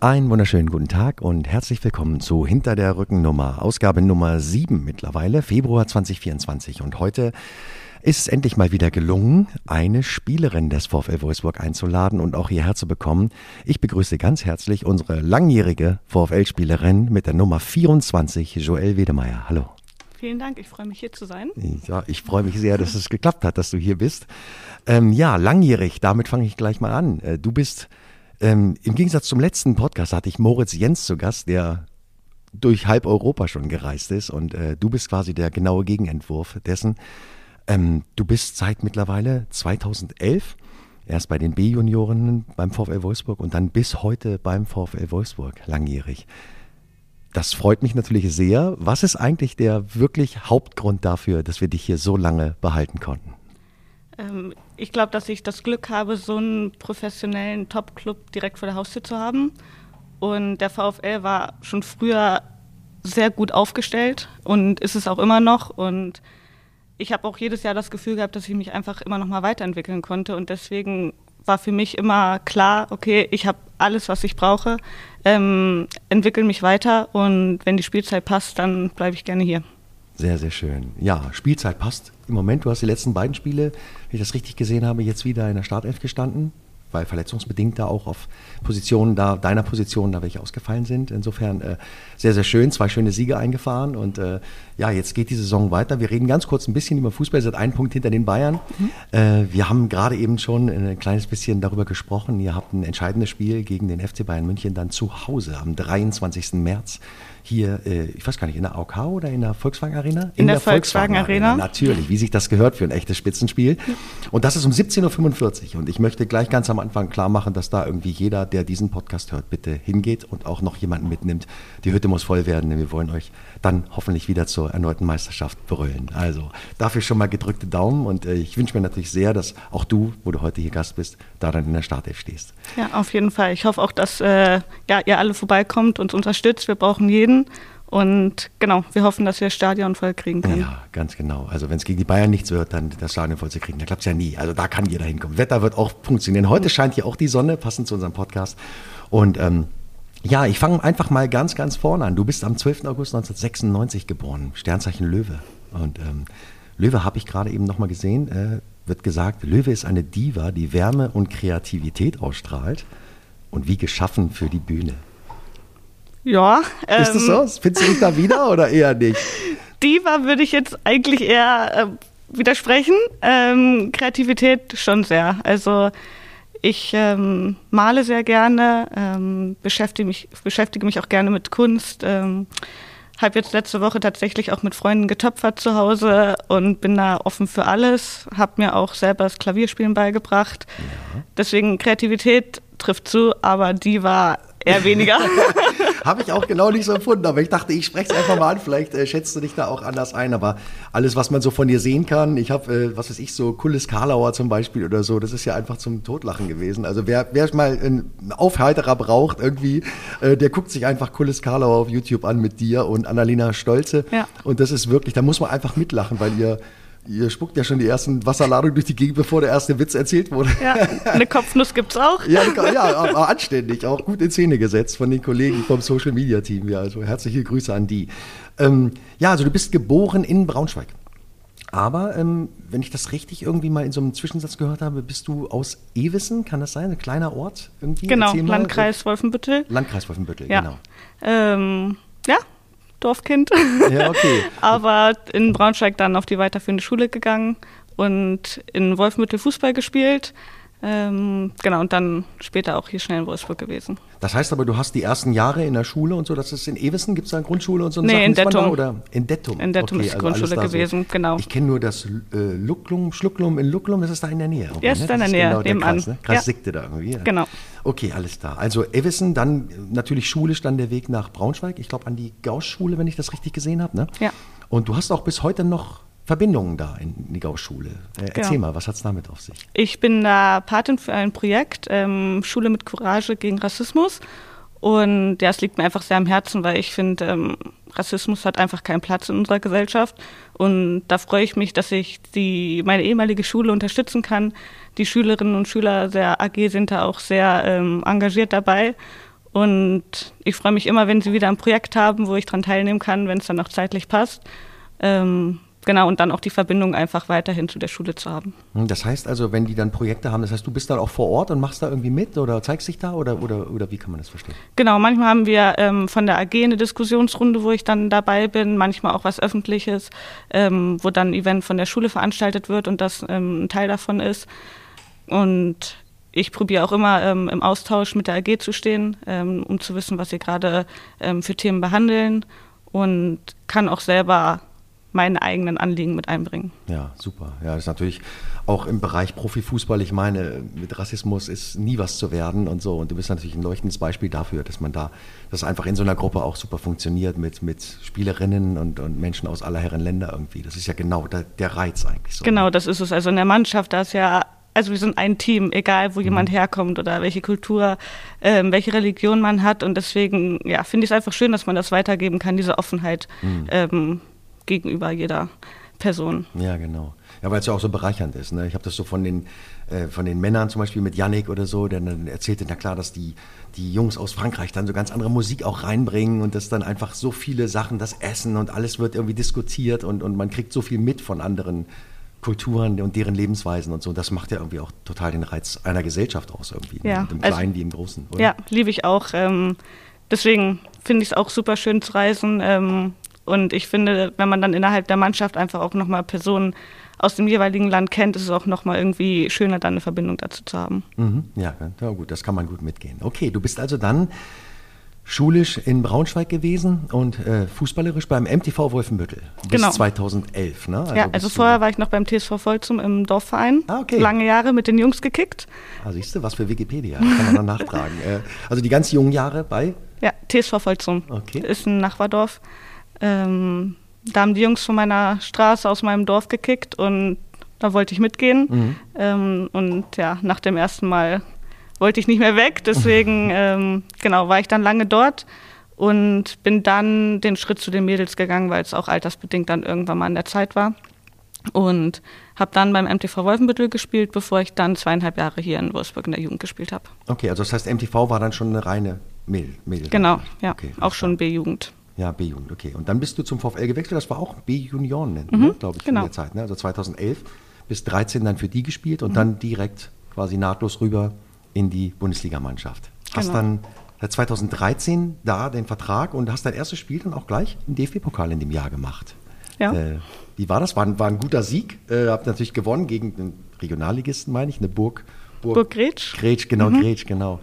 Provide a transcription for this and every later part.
Einen wunderschönen guten Tag und herzlich willkommen zu Hinter der Rückennummer, Ausgabe Nummer 7 mittlerweile, Februar 2024. Und heute ist es endlich mal wieder gelungen, eine Spielerin des VfL Wolfsburg einzuladen und auch hierher zu bekommen. Ich begrüße ganz herzlich unsere langjährige VfL-Spielerin mit der Nummer 24, Joelle Wedemeyer. Hallo. Vielen Dank, ich freue mich hier zu sein. Ja, ich freue mich sehr, dass es geklappt hat, dass du hier bist. Ähm, ja, langjährig, damit fange ich gleich mal an. Äh, du bist ähm, Im Gegensatz zum letzten Podcast hatte ich Moritz Jens zu Gast, der durch halb Europa schon gereist ist und äh, du bist quasi der genaue Gegenentwurf dessen. Ähm, du bist seit mittlerweile 2011 erst bei den B-Junioren beim VfL Wolfsburg und dann bis heute beim VfL Wolfsburg langjährig. Das freut mich natürlich sehr. Was ist eigentlich der wirklich Hauptgrund dafür, dass wir dich hier so lange behalten konnten? Ähm, ich glaube, dass ich das Glück habe, so einen professionellen Top-Club direkt vor der Haustür zu haben. Und der VfL war schon früher sehr gut aufgestellt und ist es auch immer noch. Und ich habe auch jedes Jahr das Gefühl gehabt, dass ich mich einfach immer noch mal weiterentwickeln konnte. Und deswegen war für mich immer klar, okay, ich habe alles, was ich brauche, ähm, entwickle mich weiter und wenn die Spielzeit passt, dann bleibe ich gerne hier. Sehr, sehr schön. Ja, Spielzeit passt im Moment. Du hast die letzten beiden Spiele, wenn ich das richtig gesehen habe, jetzt wieder in der Startelf gestanden, weil verletzungsbedingt da auch auf Positionen da, deiner Position da welche ausgefallen sind. Insofern äh, sehr, sehr schön. Zwei schöne Siege eingefahren und äh, ja, jetzt geht die Saison weiter. Wir reden ganz kurz ein bisschen über Fußball, seit einen Punkt hinter den Bayern. Mhm. Äh, wir haben gerade eben schon ein kleines bisschen darüber gesprochen. Ihr habt ein entscheidendes Spiel gegen den FC Bayern München dann zu Hause am 23. März hier, äh, ich weiß gar nicht, in der AOK oder in der Volkswagen Arena? In, in der, der, Volkswagen, Volkswagen Arena. Arena. Natürlich, wie sich das gehört für ein echtes Spitzenspiel. Und das ist um 17.45 Uhr. Und ich möchte gleich ganz am Anfang klar machen, dass da irgendwie jeder, der diesen Podcast hört, bitte hingeht und auch noch jemanden mitnimmt. Die Hütte muss voll werden, denn wir wollen euch dann hoffentlich wieder zur erneuten Meisterschaft brüllen. Also dafür schon mal gedrückte Daumen und äh, ich wünsche mir natürlich sehr, dass auch du, wo du heute hier Gast bist, da dann in der Startelf stehst. Ja, auf jeden Fall. Ich hoffe auch, dass äh, ja, ihr alle vorbeikommt und uns unterstützt. Wir brauchen jeden. Und genau, wir hoffen, dass wir das Stadion voll kriegen können. Ja, ganz genau. Also wenn es gegen die Bayern nichts wird, dann das Stadion voll zu kriegen, dann klappt es ja nie. Also da kann jeder hinkommen. Wetter wird auch funktionieren. Heute scheint hier auch die Sonne, passend zu unserem Podcast. Und ähm, ja, ich fange einfach mal ganz, ganz vorne an. Du bist am 12. August 1996 geboren, Sternzeichen Löwe. Und ähm, Löwe habe ich gerade eben nochmal gesehen, äh, wird gesagt, Löwe ist eine Diva, die Wärme und Kreativität ausstrahlt und wie geschaffen für die Bühne. Ja. Ähm, ist das so? Findest du dich da wieder oder eher nicht? Diva würde ich jetzt eigentlich eher äh, widersprechen. Ähm, Kreativität schon sehr. Also ich ähm, male sehr gerne, ähm, beschäftige, mich, beschäftige mich auch gerne mit Kunst. Ähm, habe jetzt letzte Woche tatsächlich auch mit Freunden getöpfert zu Hause und bin da offen für alles. Habe mir auch selber das Klavierspielen beigebracht. Ja. Deswegen Kreativität trifft zu, aber die war eher weniger. Habe ich auch genau nicht so empfunden, aber ich dachte, ich spreche es einfach mal an. Vielleicht äh, schätzt du dich da auch anders ein, aber alles, was man so von dir sehen kann, ich habe, äh, was weiß ich, so Kulles Karlauer zum Beispiel oder so, das ist ja einfach zum Totlachen gewesen. Also wer, wer mal einen Aufhalterer braucht irgendwie, äh, der guckt sich einfach Kulles Karlauer auf YouTube an mit dir und Annalena Stolze. Ja. Und das ist wirklich, da muss man einfach mitlachen, weil ihr Ihr spuckt ja schon die ersten Wasserladungen durch die Gegend, bevor der erste Witz erzählt wurde. Ja, eine Kopfnuss gibt's auch. Ja, ja, aber anständig, auch gut in Szene gesetzt von den Kollegen vom Social Media Team. Ja, also herzliche Grüße an die. Ähm, ja, also du bist geboren in Braunschweig. Aber ähm, wenn ich das richtig irgendwie mal in so einem Zwischensatz gehört habe, bist du aus Ewissen, kann das sein? Ein kleiner Ort irgendwie? Genau, Landkreis Wolfenbüttel. Landkreis Wolfenbüttel, ja. genau. Ähm, ja, Dorfkind. Ja, okay. Aber in Braunschweig dann auf die weiterführende Schule gegangen und in Wolfmittel Fußball gespielt. Ähm, genau, und dann später auch hier schnell in Wolfsburg gewesen. Das heißt aber, du hast die ersten Jahre in der Schule und so, das ist in Ewissen, gibt es da eine Grundschule und so? Nee, Sachen, in Dettum. Oder in Dettum? In Dettum okay, ist die also Grundschule gewesen, so. genau. Ich kenne nur das äh, Lucklum, Schlucklum in Lucklum, das ist da in der Nähe. Ja, ist ne? da in der Nähe, genau nebenan. Kreis, ne? Kreis ja. Da irgendwie. Ja. Genau. Okay, alles klar. Also Ewissen, dann natürlich schulisch dann der Weg nach Braunschweig, ich glaube an die Gauss-Schule, wenn ich das richtig gesehen habe. Ne? Ja. Und du hast auch bis heute noch Verbindungen da in die Gauss-Schule. Äh, genau. Erzähl mal, was hat es damit auf sich? Ich bin da Patin für ein Projekt, ähm, Schule mit Courage gegen Rassismus. Und ja, es liegt mir einfach sehr am Herzen, weil ich finde, ähm, Rassismus hat einfach keinen Platz in unserer Gesellschaft. Und da freue ich mich, dass ich die, meine ehemalige Schule unterstützen kann. Die Schülerinnen und Schüler der AG sind da auch sehr ähm, engagiert dabei. Und ich freue mich immer, wenn sie wieder ein Projekt haben, wo ich daran teilnehmen kann, wenn es dann auch zeitlich passt. Ähm, genau, und dann auch die Verbindung einfach weiterhin zu der Schule zu haben. Hm, das heißt also, wenn die dann Projekte haben, das heißt, du bist dann auch vor Ort und machst da irgendwie mit oder zeigst dich da oder, oder, oder wie kann man das verstehen? Genau, manchmal haben wir ähm, von der AG eine Diskussionsrunde, wo ich dann dabei bin, manchmal auch was Öffentliches, ähm, wo dann ein Event von der Schule veranstaltet wird und das ähm, ein Teil davon ist. Und ich probiere auch immer ähm, im Austausch mit der AG zu stehen, ähm, um zu wissen, was sie gerade ähm, für Themen behandeln und kann auch selber meine eigenen Anliegen mit einbringen. Ja, super. Ja, das ist natürlich auch im Bereich Profifußball. Ich meine, mit Rassismus ist nie was zu werden und so. Und du bist natürlich ein leuchtendes Beispiel dafür, dass man da, das einfach in so einer Gruppe auch super funktioniert mit, mit Spielerinnen und, und Menschen aus aller Herren Länder irgendwie. Das ist ja genau der, der Reiz eigentlich so. Genau, das ist es. Also in der Mannschaft, da ist ja also wir sind ein Team, egal wo jemand mhm. herkommt oder welche Kultur, ähm, welche Religion man hat. Und deswegen, ja, finde ich es einfach schön, dass man das weitergeben kann, diese Offenheit. Mhm. Ähm, gegenüber jeder Person. Ja, genau. Ja, weil es ja auch so bereichernd ist. Ne? Ich habe das so von den, äh, von den Männern zum Beispiel mit Yannick oder so, der dann erzählte, na klar, dass die, die Jungs aus Frankreich dann so ganz andere Musik auch reinbringen und dass dann einfach so viele Sachen, das Essen und alles wird irgendwie diskutiert und, und man kriegt so viel mit von anderen Kulturen und deren Lebensweisen und so. Das macht ja irgendwie auch total den Reiz einer Gesellschaft aus irgendwie. Ne? Ja, ne? Im Kleinen also, wie im Großen. Oder? Ja, liebe ich auch. Ähm, deswegen finde ich es auch super schön zu reisen. Ähm, und ich finde, wenn man dann innerhalb der Mannschaft einfach auch nochmal Personen aus dem jeweiligen Land kennt, ist es auch nochmal irgendwie schöner, dann eine Verbindung dazu zu haben. Mhm, ja, ja, gut, das kann man gut mitgehen. Okay, du bist also dann schulisch in Braunschweig gewesen und äh, fußballerisch beim MTV Wolfenbüttel bis genau. 2011. Ne? Also ja, also vorher war ich noch beim TSV Volzum im Dorfverein. Ah, okay. Lange Jahre mit den Jungs gekickt. Ah, siehst du, was für Wikipedia, kann man dann nachtragen. Äh, also die ganz jungen Jahre bei? Ja, TSV Volzum. Okay. Ist ein Nachbardorf. Ähm, da haben die Jungs von meiner Straße aus meinem Dorf gekickt und da wollte ich mitgehen. Mhm. Ähm, und ja, nach dem ersten Mal wollte ich nicht mehr weg. Deswegen, ähm, genau, war ich dann lange dort und bin dann den Schritt zu den Mädels gegangen, weil es auch altersbedingt dann irgendwann mal an der Zeit war. Und habe dann beim MTV Wolfenbüttel gespielt, bevor ich dann zweieinhalb Jahre hier in Wolfsburg in der Jugend gespielt habe. Okay, also das heißt, MTV war dann schon eine reine Mädel. Mädel genau, ja, okay, auch schon B-Jugend. Ja, B-Jugend, okay. Und dann bist du zum VfL gewechselt, das war auch B-Junioren, ne, mhm, glaube ich, genau. in der Zeit. Ne? Also 2011 bis 13 dann für die gespielt und mhm. dann direkt quasi nahtlos rüber in die Bundesligamannschaft. Hast genau. dann seit 2013 da den Vertrag und hast dein erstes Spiel dann auch gleich im DFB-Pokal in dem Jahr gemacht. Ja. Äh, wie war das? War, war ein guter Sieg. Äh, habt natürlich gewonnen gegen den Regionalligisten, meine ich, eine Burg. Burg, Burg Gretsch. Gretsch, genau, mhm. Gretsch, genau.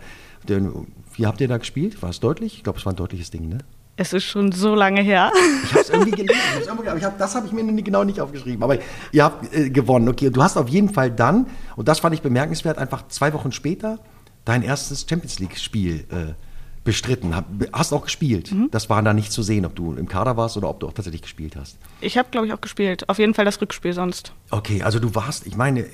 Wie habt ihr da gespielt? War es deutlich? Ich glaube, es war ein deutliches Ding, ne? Es ist schon so lange her. Ich habe es irgendwie gelesen, aber ich hab, das habe ich mir genau nicht aufgeschrieben. Aber ihr habt äh, gewonnen. Okay, du hast auf jeden Fall dann, und das fand ich bemerkenswert, einfach zwei Wochen später dein erstes Champions League-Spiel äh, bestritten. Hast auch gespielt. Mhm. Das war da nicht zu sehen, ob du im Kader warst oder ob du auch tatsächlich gespielt hast. Ich habe, glaube ich, auch gespielt. Auf jeden Fall das Rückspiel sonst. Okay, also du warst, ich meine,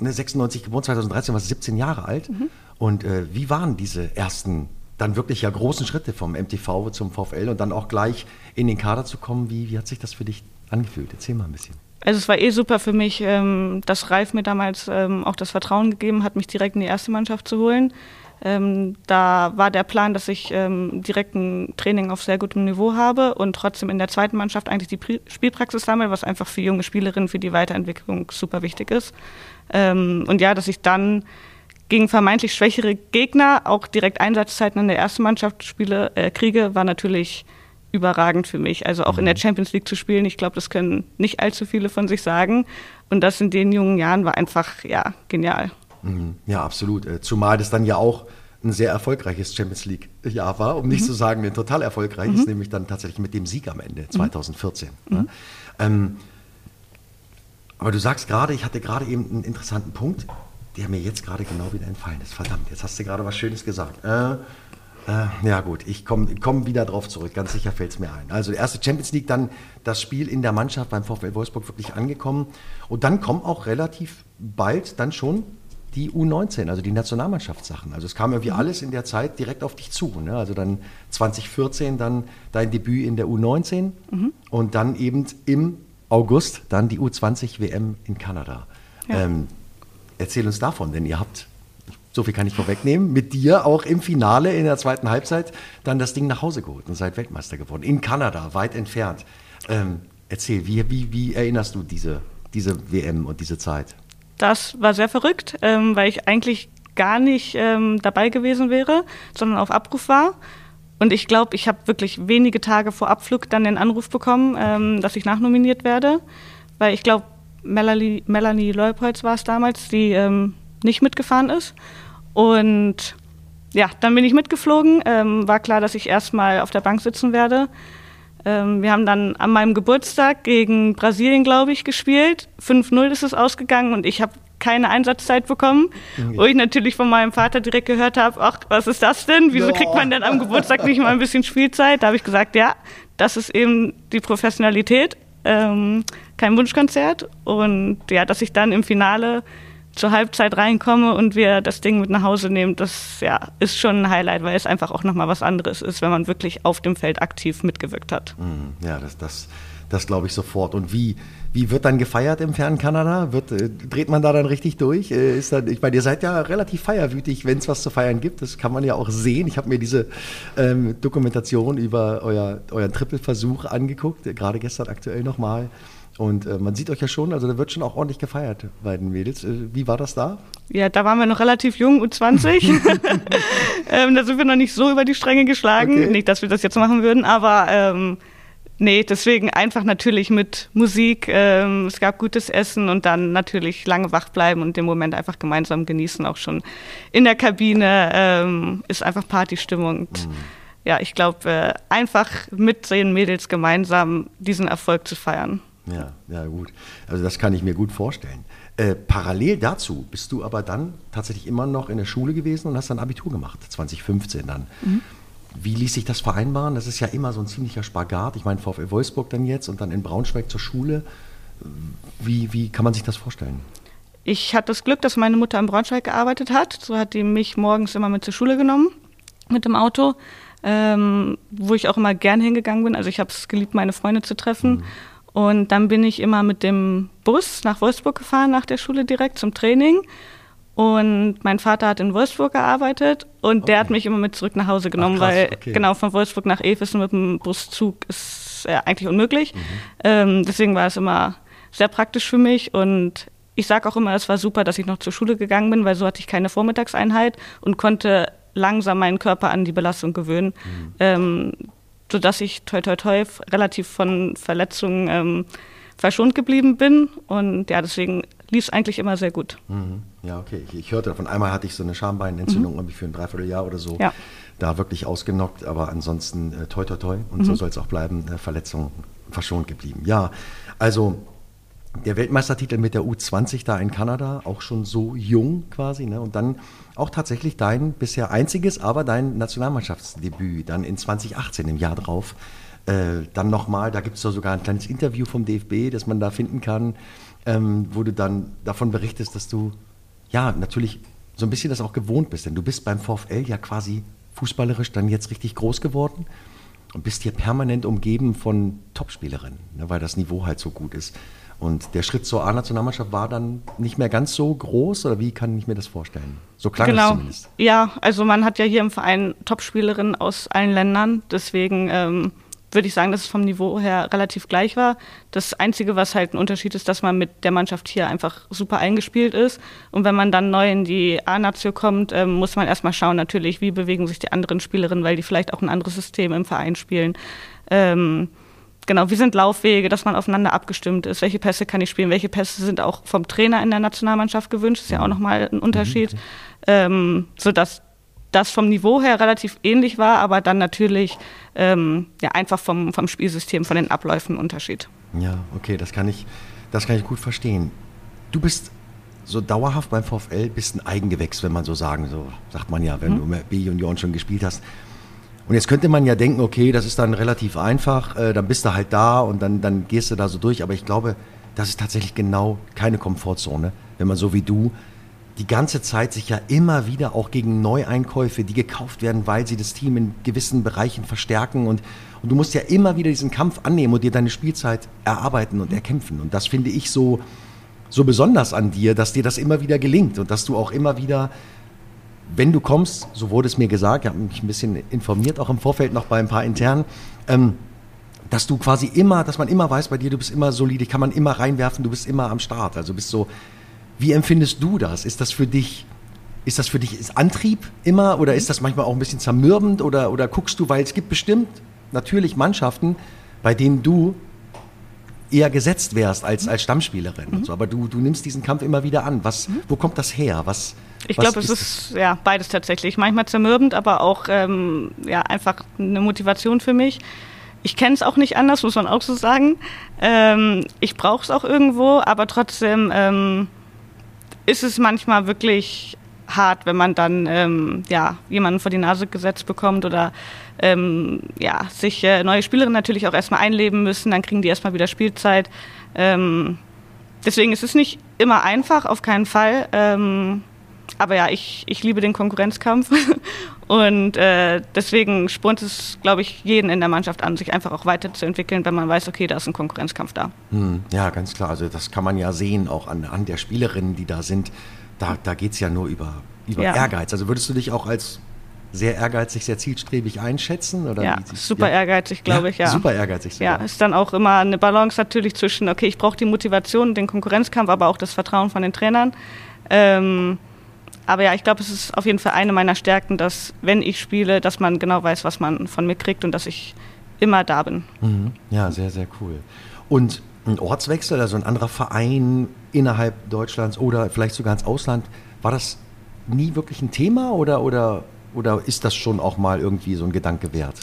96 ne, geboren, 2013 warst du 17 Jahre alt. Mhm. Und äh, wie waren diese ersten dann wirklich ja großen Schritte vom MTV zum VfL und dann auch gleich in den Kader zu kommen. Wie, wie hat sich das für dich angefühlt? Erzähl mal ein bisschen. Also es war eh super für mich, ähm, dass Ralf mir damals ähm, auch das Vertrauen gegeben hat, mich direkt in die erste Mannschaft zu holen. Ähm, da war der Plan, dass ich ähm, direkt ein Training auf sehr gutem Niveau habe und trotzdem in der zweiten Mannschaft eigentlich die Pri Spielpraxis sammle, was einfach für junge Spielerinnen für die Weiterentwicklung super wichtig ist. Ähm, und ja, dass ich dann gegen vermeintlich schwächere Gegner auch direkt Einsatzzeiten in der ersten Mannschaft spiele, äh, kriege, war natürlich überragend für mich. Also auch in der mhm. Champions League zu spielen, ich glaube, das können nicht allzu viele von sich sagen. Und das in den jungen Jahren war einfach, ja, genial. Mhm. Ja, absolut. Äh, zumal das dann ja auch ein sehr erfolgreiches Champions League-Jahr war, um nicht mhm. zu sagen, ein total erfolgreiches, mhm. nämlich dann tatsächlich mit dem Sieg am Ende 2014. Mhm. Ne? Ähm, aber du sagst gerade, ich hatte gerade eben einen interessanten Punkt der mir jetzt gerade genau wieder entfallen ist. Verdammt, jetzt hast du gerade was Schönes gesagt. Äh, äh, ja gut, ich komme komm wieder drauf zurück, ganz sicher fällt es mir ein. Also erste Champions League, dann das Spiel in der Mannschaft beim VfL Wolfsburg wirklich angekommen. Und dann kommen auch relativ bald dann schon die U19, also die Nationalmannschaftssachen. Also es kam irgendwie mhm. alles in der Zeit direkt auf dich zu. Ne? Also dann 2014 dann dein Debüt in der U19 mhm. und dann eben im August dann die U20 WM in Kanada. Ja. Ähm, Erzähl uns davon, denn ihr habt, so viel kann ich vorwegnehmen, mit dir auch im Finale in der zweiten Halbzeit dann das Ding nach Hause geholt und seid Weltmeister geworden. In Kanada, weit entfernt. Ähm, erzähl, wie, wie, wie erinnerst du diese, diese WM und diese Zeit? Das war sehr verrückt, ähm, weil ich eigentlich gar nicht ähm, dabei gewesen wäre, sondern auf Abruf war. Und ich glaube, ich habe wirklich wenige Tage vor Abflug dann den Anruf bekommen, ähm, dass ich nachnominiert werde, weil ich glaube, Melanie, Melanie Leupolz war es damals, die ähm, nicht mitgefahren ist. Und ja, dann bin ich mitgeflogen. Ähm, war klar, dass ich erstmal auf der Bank sitzen werde. Ähm, wir haben dann an meinem Geburtstag gegen Brasilien, glaube ich, gespielt. 5-0 ist es ausgegangen und ich habe keine Einsatzzeit bekommen, mhm. wo ich natürlich von meinem Vater direkt gehört habe, ach, was ist das denn? Wieso kriegt man denn am Geburtstag nicht mal ein bisschen Spielzeit? Da habe ich gesagt, ja, das ist eben die Professionalität, ähm, kein Wunschkonzert. Und ja, dass ich dann im Finale zur Halbzeit reinkomme und wir das Ding mit nach Hause nehmen, das ja, ist schon ein Highlight, weil es einfach auch nochmal was anderes ist, wenn man wirklich auf dem Feld aktiv mitgewirkt hat. Mhm. Ja, das, das, das glaube ich sofort. Und wie, wie wird dann gefeiert im fernen Kanada? Wird, äh, dreht man da dann richtig durch? Äh, ist dann, ich meine, ihr seid ja relativ feierwütig, wenn es was zu feiern gibt. Das kann man ja auch sehen. Ich habe mir diese ähm, Dokumentation über euer, euren Trippelversuch angeguckt, gerade gestern aktuell nochmal. Und äh, man sieht euch ja schon, also da wird schon auch ordentlich gefeiert bei den Mädels. Äh, wie war das da? Ja, da waren wir noch relativ jung, U20. ähm, da sind wir noch nicht so über die Stränge geschlagen. Okay. Nicht, dass wir das jetzt machen würden, aber ähm, nee, deswegen einfach natürlich mit Musik. Ähm, es gab gutes Essen und dann natürlich lange wach bleiben und den Moment einfach gemeinsam genießen. Auch schon in der Kabine ähm, ist einfach Partystimmung. Und, mhm. Ja, ich glaube, äh, einfach mit den Mädels gemeinsam diesen Erfolg zu feiern. Ja, ja, gut. Also das kann ich mir gut vorstellen. Äh, parallel dazu bist du aber dann tatsächlich immer noch in der Schule gewesen und hast dann Abitur gemacht, 2015 dann. Mhm. Wie ließ sich das vereinbaren? Das ist ja immer so ein ziemlicher Spagat. Ich meine, VfL Wolfsburg dann jetzt und dann in Braunschweig zur Schule. Wie, wie kann man sich das vorstellen? Ich hatte das Glück, dass meine Mutter in Braunschweig gearbeitet hat. So hat die mich morgens immer mit zur Schule genommen, mit dem Auto, ähm, wo ich auch immer gern hingegangen bin. Also ich habe es geliebt, meine Freunde zu treffen. Mhm. Und dann bin ich immer mit dem Bus nach Wolfsburg gefahren, nach der Schule direkt zum Training. Und mein Vater hat in Wolfsburg gearbeitet und okay. der hat mich immer mit zurück nach Hause genommen, Ach, krass, weil okay. genau von Wolfsburg nach Efes mit dem Buszug ist ja, eigentlich unmöglich. Mhm. Ähm, deswegen war es immer sehr praktisch für mich und ich sage auch immer, es war super, dass ich noch zur Schule gegangen bin, weil so hatte ich keine Vormittagseinheit und konnte langsam meinen Körper an die Belastung gewöhnen. Mhm. Ähm, sodass ich toi toi toi relativ von Verletzungen ähm, verschont geblieben bin. Und ja, deswegen lief es eigentlich immer sehr gut. Mhm. Ja, okay. Ich, ich, hörte davon, einmal hatte ich so eine Schambeinentzündung, mhm. ich für ein Dreivierteljahr oder so. Ja. Da wirklich ausgenockt, aber ansonsten äh, toi toi toi und mhm. so soll es auch bleiben, äh, Verletzung verschont geblieben. Ja, also der Weltmeistertitel mit der U20 da in Kanada, auch schon so jung quasi, ne? Und dann auch tatsächlich dein bisher einziges, aber dein Nationalmannschaftsdebüt dann in 2018, im Jahr drauf. Äh, dann nochmal, da gibt es sogar ein kleines Interview vom DFB, das man da finden kann, ähm, wo du dann davon berichtest, dass du ja natürlich so ein bisschen das auch gewohnt bist, denn du bist beim VfL ja quasi fußballerisch dann jetzt richtig groß geworden und bist hier permanent umgeben von Topspielerinnen, ne, weil das Niveau halt so gut ist. Und der Schritt zur A-Nationalmannschaft war dann nicht mehr ganz so groß oder wie kann ich mir das vorstellen? So klang genau. es zumindest. Ja, also man hat ja hier im Verein Topspielerinnen aus allen Ländern, deswegen ähm, würde ich sagen, dass es vom Niveau her relativ gleich war. Das Einzige, was halt ein Unterschied ist, dass man mit der Mannschaft hier einfach super eingespielt ist. Und wenn man dann neu in die A-Nation kommt, ähm, muss man erstmal schauen, natürlich, wie bewegen sich die anderen Spielerinnen, weil die vielleicht auch ein anderes System im Verein spielen. Ähm, genau, wie sind Laufwege, dass man aufeinander abgestimmt ist, welche Pässe kann ich spielen, welche Pässe sind auch vom Trainer in der Nationalmannschaft gewünscht, ist ja auch nochmal ein Unterschied, mhm. ähm, sodass das vom Niveau her relativ ähnlich war, aber dann natürlich ähm, ja, einfach vom, vom Spielsystem, von den Abläufen ein Unterschied. Ja, okay, das kann ich, das kann ich gut verstehen. Du bist so dauerhaft beim VfL, bist ein Eigengewächs, wenn man so sagen, so sagt man ja, wenn mhm. du mit B-Junioren schon gespielt hast. Und jetzt könnte man ja denken, okay, das ist dann relativ einfach, äh, dann bist du halt da und dann, dann gehst du da so durch. Aber ich glaube, das ist tatsächlich genau keine Komfortzone, wenn man so wie du die ganze Zeit sich ja immer wieder auch gegen Neueinkäufe, die gekauft werden, weil sie das Team in gewissen Bereichen verstärken und, und du musst ja immer wieder diesen Kampf annehmen und dir deine Spielzeit erarbeiten und erkämpfen. Und das finde ich so, so besonders an dir, dass dir das immer wieder gelingt und dass du auch immer wieder wenn du kommst, so wurde es mir gesagt, ich habe mich ein bisschen informiert, auch im Vorfeld noch bei ein paar internen, ähm, dass du quasi immer, dass man immer weiß bei dir, du bist immer solide, kann man immer reinwerfen, du bist immer am Start. Also bist so, wie empfindest du das? Ist das für dich, ist das für dich ist Antrieb immer oder ist das manchmal auch ein bisschen zermürbend oder, oder guckst du, weil es gibt bestimmt natürlich Mannschaften, bei denen du eher gesetzt wärst als, als Stammspielerin. Mhm. So. Aber du, du nimmst diesen Kampf immer wieder an. Was, mhm. Wo kommt das her? Was, ich glaube, es ist ja beides tatsächlich. Manchmal zermürbend, aber auch ähm, ja, einfach eine Motivation für mich. Ich kenne es auch nicht anders, muss man auch so sagen. Ähm, ich brauche es auch irgendwo, aber trotzdem ähm, ist es manchmal wirklich hart, wenn man dann ähm, ja, jemanden vor die Nase gesetzt bekommt oder ähm, ja, sich äh, neue Spielerinnen natürlich auch erstmal einleben müssen, dann kriegen die erstmal wieder Spielzeit. Ähm, deswegen ist es nicht immer einfach, auf keinen Fall. Aber ja, ich, ich liebe den Konkurrenzkampf und äh, deswegen spornt es, glaube ich, jeden in der Mannschaft an, sich einfach auch weiterzuentwickeln, wenn man weiß, okay, da ist ein Konkurrenzkampf da. Hm, ja, ganz klar. Also das kann man ja sehen, auch an, an der Spielerinnen, die da sind. Da, da geht es ja nur über, über ja. Ehrgeiz. Also würdest du dich auch als sehr ehrgeizig, sehr zielstrebig einschätzen? Oder ja, super ja. ehrgeizig, glaube ja, ich, ja. Super ehrgeizig. Sogar. Ja, ist dann auch immer eine Balance natürlich zwischen, okay, ich brauche die Motivation, den Konkurrenzkampf, aber auch das Vertrauen von den Trainern. Ähm, aber ja, ich glaube, es ist auf jeden Fall eine meiner Stärken, dass, wenn ich spiele, dass man genau weiß, was man von mir kriegt und dass ich immer da bin. Mhm. Ja, sehr, sehr cool. Und ein Ortswechsel, also ein anderer Verein innerhalb Deutschlands oder vielleicht sogar ins Ausland, war das nie wirklich ein Thema oder, oder oder ist das schon auch mal irgendwie so ein Gedanke wert?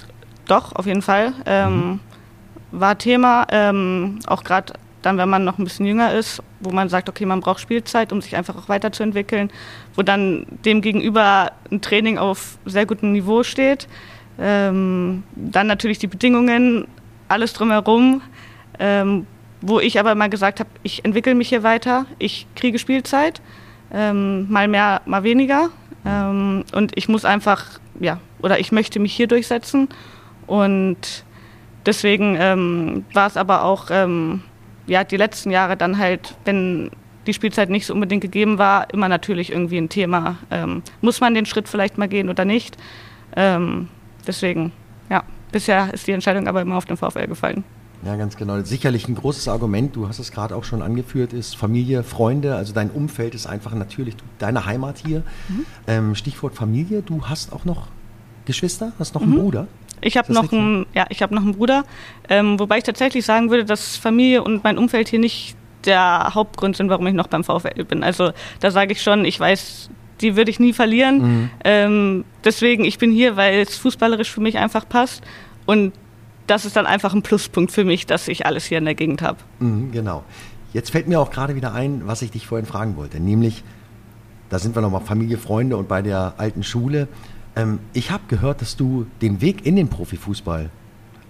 Doch, auf jeden Fall. Ähm, mhm. War Thema, ähm, auch gerade dann, wenn man noch ein bisschen jünger ist, wo man sagt, okay, man braucht Spielzeit, um sich einfach auch weiterzuentwickeln, wo dann dem gegenüber ein Training auf sehr gutem Niveau steht. Ähm, dann natürlich die Bedingungen, alles drumherum, ähm, wo ich aber mal gesagt habe, ich entwickle mich hier weiter, ich kriege Spielzeit, ähm, mal mehr, mal weniger. Ähm, und ich muss einfach, ja, oder ich möchte mich hier durchsetzen. Und deswegen ähm, war es aber auch, ähm, ja, die letzten Jahre dann halt, wenn die Spielzeit nicht so unbedingt gegeben war, immer natürlich irgendwie ein Thema. Ähm, muss man den Schritt vielleicht mal gehen oder nicht? Ähm, deswegen, ja, bisher ist die Entscheidung aber immer auf den VfL gefallen. Ja, ganz genau. Sicherlich ein großes Argument, du hast es gerade auch schon angeführt, ist Familie, Freunde, also dein Umfeld ist einfach natürlich deine Heimat hier. Mhm. Ähm, Stichwort Familie, du hast auch noch Geschwister, hast noch einen mhm. Bruder? Ich habe noch, einen, ja, hab noch einen Bruder, ähm, wobei ich tatsächlich sagen würde, dass Familie und mein Umfeld hier nicht der Hauptgrund sind, warum ich noch beim VfL bin. Also da sage ich schon, ich weiß, die würde ich nie verlieren. Mhm. Ähm, deswegen, ich bin hier, weil es fußballerisch für mich einfach passt. Und das ist dann einfach ein Pluspunkt für mich, dass ich alles hier in der Gegend habe. Mhm, genau. Jetzt fällt mir auch gerade wieder ein, was ich dich vorhin fragen wollte, nämlich, da sind wir nochmal Familie, Freunde und bei der alten Schule. Ähm, ich habe gehört, dass du den Weg in den Profifußball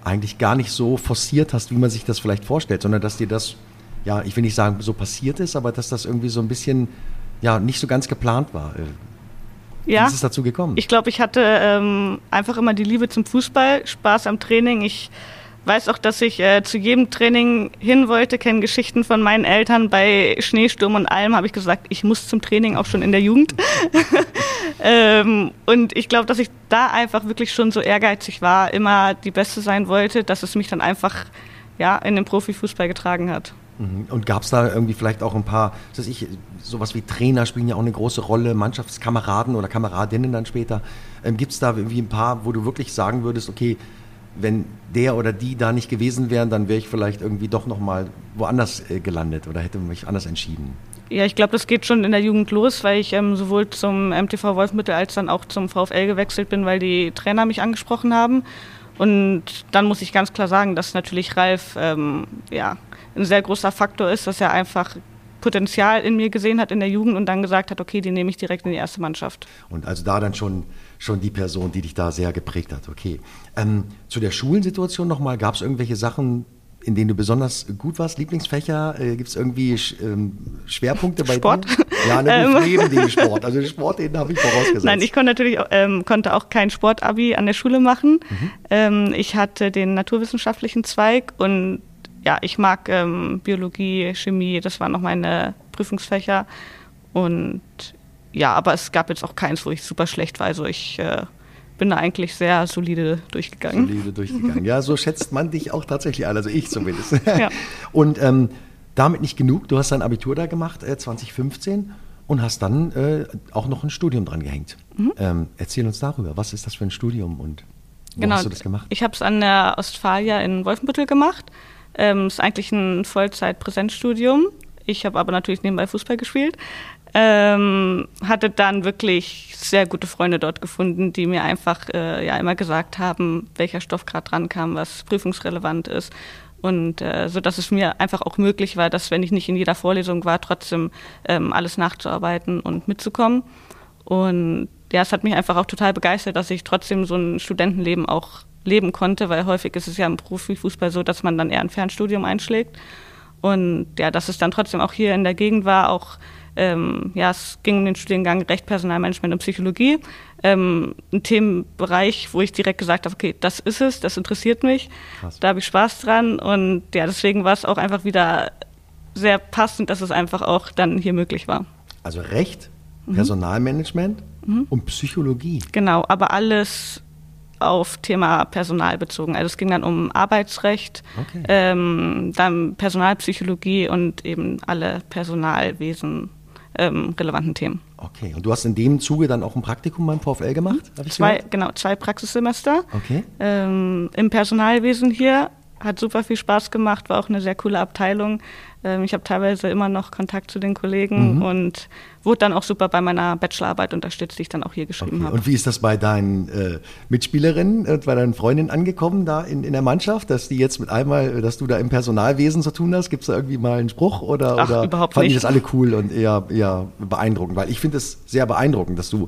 eigentlich gar nicht so forciert hast, wie man sich das vielleicht vorstellt, sondern dass dir das, ja, ich will nicht sagen, so passiert ist, aber dass das irgendwie so ein bisschen, ja, nicht so ganz geplant war. Äh, ja. Wie ist es dazu gekommen? Ich glaube, ich hatte ähm, einfach immer die Liebe zum Fußball, Spaß am Training. Ich weiß auch, dass ich äh, zu jedem Training hin wollte, kenne Geschichten von meinen Eltern. Bei Schneesturm und allem habe ich gesagt, ich muss zum Training, auch schon in der Jugend. ähm, und ich glaube, dass ich da einfach wirklich schon so ehrgeizig war, immer die Beste sein wollte, dass es mich dann einfach ja, in den Profifußball getragen hat. Mhm. Und gab es da irgendwie vielleicht auch ein paar, was ich, sowas wie Trainer spielen ja auch eine große Rolle, Mannschaftskameraden oder Kameradinnen dann später. Ähm, Gibt es da irgendwie ein paar, wo du wirklich sagen würdest, okay, wenn der oder die da nicht gewesen wären, dann wäre ich vielleicht irgendwie doch nochmal woanders äh, gelandet oder hätte mich anders entschieden? Ja, ich glaube, das geht schon in der Jugend los, weil ich ähm, sowohl zum MTV Wolfmittel als dann auch zum VfL gewechselt bin, weil die Trainer mich angesprochen haben. Und dann muss ich ganz klar sagen, dass natürlich Ralf ähm, ja, ein sehr großer Faktor ist, dass er einfach Potenzial in mir gesehen hat in der Jugend und dann gesagt hat, okay, den nehme ich direkt in die erste Mannschaft. Und also da dann schon, schon die Person, die dich da sehr geprägt hat, okay. Ähm, zu der Schulensituation nochmal, gab es irgendwelche Sachen, in denen du besonders gut warst? Lieblingsfächer? Äh, Gibt es irgendwie ähm, Schwerpunkte bei Sport? dir? Ja, ne, ähm. neben dem Sport. Also den Sport, den habe ich vorausgesetzt. Nein, ich konnte natürlich ähm, konnte auch kein Sportabi an der Schule machen. Mhm. Ähm, ich hatte den naturwissenschaftlichen Zweig und ja, ich mag ähm, Biologie, Chemie, das waren noch meine Prüfungsfächer. Und ja, aber es gab jetzt auch keins, wo ich super schlecht war. Also ich äh, bin da eigentlich sehr solide durchgegangen. Solide durchgegangen. Ja, so schätzt man dich auch tatsächlich ein, also ich zumindest. Ja. Und ähm, damit nicht genug, du hast dein Abitur da gemacht, äh, 2015, und hast dann äh, auch noch ein Studium dran gehängt. Mhm. Ähm, erzähl uns darüber, was ist das für ein Studium und wo genau, hast du das gemacht? Ich habe es an der Ostfalia in Wolfenbüttel gemacht. Es ähm, ist eigentlich ein Vollzeit-Präsenzstudium. Ich habe aber natürlich nebenbei Fußball gespielt. Ähm, hatte dann wirklich sehr gute Freunde dort gefunden, die mir einfach äh, ja immer gesagt haben, welcher Stoff gerade dran kam, was prüfungsrelevant ist. Und äh, so dass es mir einfach auch möglich war, dass wenn ich nicht in jeder Vorlesung war, trotzdem ähm, alles nachzuarbeiten und mitzukommen. Und ja, es hat mich einfach auch total begeistert, dass ich trotzdem so ein Studentenleben auch leben konnte, weil häufig ist es ja im Profifußball so, dass man dann eher ein Fernstudium einschlägt. Und ja, dass es dann trotzdem auch hier in der Gegend war, auch ähm, ja, es ging um den Studiengang Recht, Personalmanagement und Psychologie. Ähm, ein Themenbereich, wo ich direkt gesagt habe, okay, das ist es, das interessiert mich, Krass. da habe ich Spaß dran und ja, deswegen war es auch einfach wieder sehr passend, dass es einfach auch dann hier möglich war. Also Recht, mhm. Personalmanagement mhm. und Psychologie. Genau, aber alles auf Thema Personal bezogen. Also es ging dann um Arbeitsrecht, okay. ähm, dann Personalpsychologie und eben alle Personalwesen ähm, relevanten Themen. Okay, und du hast in dem Zuge dann auch ein Praktikum beim VfL gemacht? Zwei, gehört? genau, zwei Praxissemester. Okay. Ähm, Im Personalwesen hier hat super viel Spaß gemacht, war auch eine sehr coole Abteilung. Ähm, ich habe teilweise immer noch Kontakt zu den Kollegen mhm. und wurde dann auch super bei meiner Bachelorarbeit unterstützt, die ich dann auch hier geschrieben okay. habe. Und wie ist das bei deinen äh, Mitspielerinnen und bei deinen Freundinnen angekommen da in, in der Mannschaft, dass die jetzt mit einmal, dass du da im Personalwesen zu tun hast? Gibt es da irgendwie mal einen Spruch oder, Ach, oder überhaupt fanden nicht. die das alle cool und eher, eher beeindruckend? Weil ich finde es sehr beeindruckend, dass du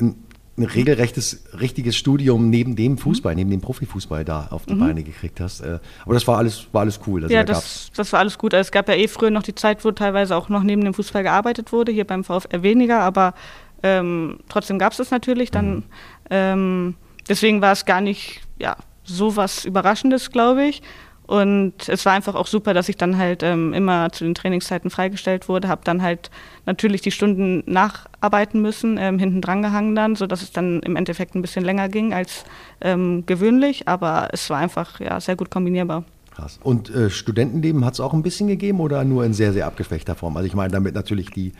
ein ein regelrechtes, richtiges Studium neben dem Fußball, neben dem Profifußball da auf die mhm. Beine gekriegt hast. Äh, aber das war alles, war alles cool. Also ja, da das, das war alles gut. Also es gab ja eh früher noch die Zeit, wo teilweise auch noch neben dem Fußball gearbeitet wurde, hier beim VfR weniger, aber ähm, trotzdem gab es das natürlich. Dann, mhm. ähm, deswegen war es gar nicht ja, so was Überraschendes, glaube ich. Und es war einfach auch super, dass ich dann halt ähm, immer zu den Trainingszeiten freigestellt wurde, habe dann halt natürlich die Stunden nacharbeiten müssen, ähm, hinten dran gehangen dann, sodass es dann im Endeffekt ein bisschen länger ging als ähm, gewöhnlich, aber es war einfach ja, sehr gut kombinierbar. Krass. Und äh, Studentenleben hat es auch ein bisschen gegeben oder nur in sehr, sehr abgeschwächter Form? Also ich meine damit natürlich die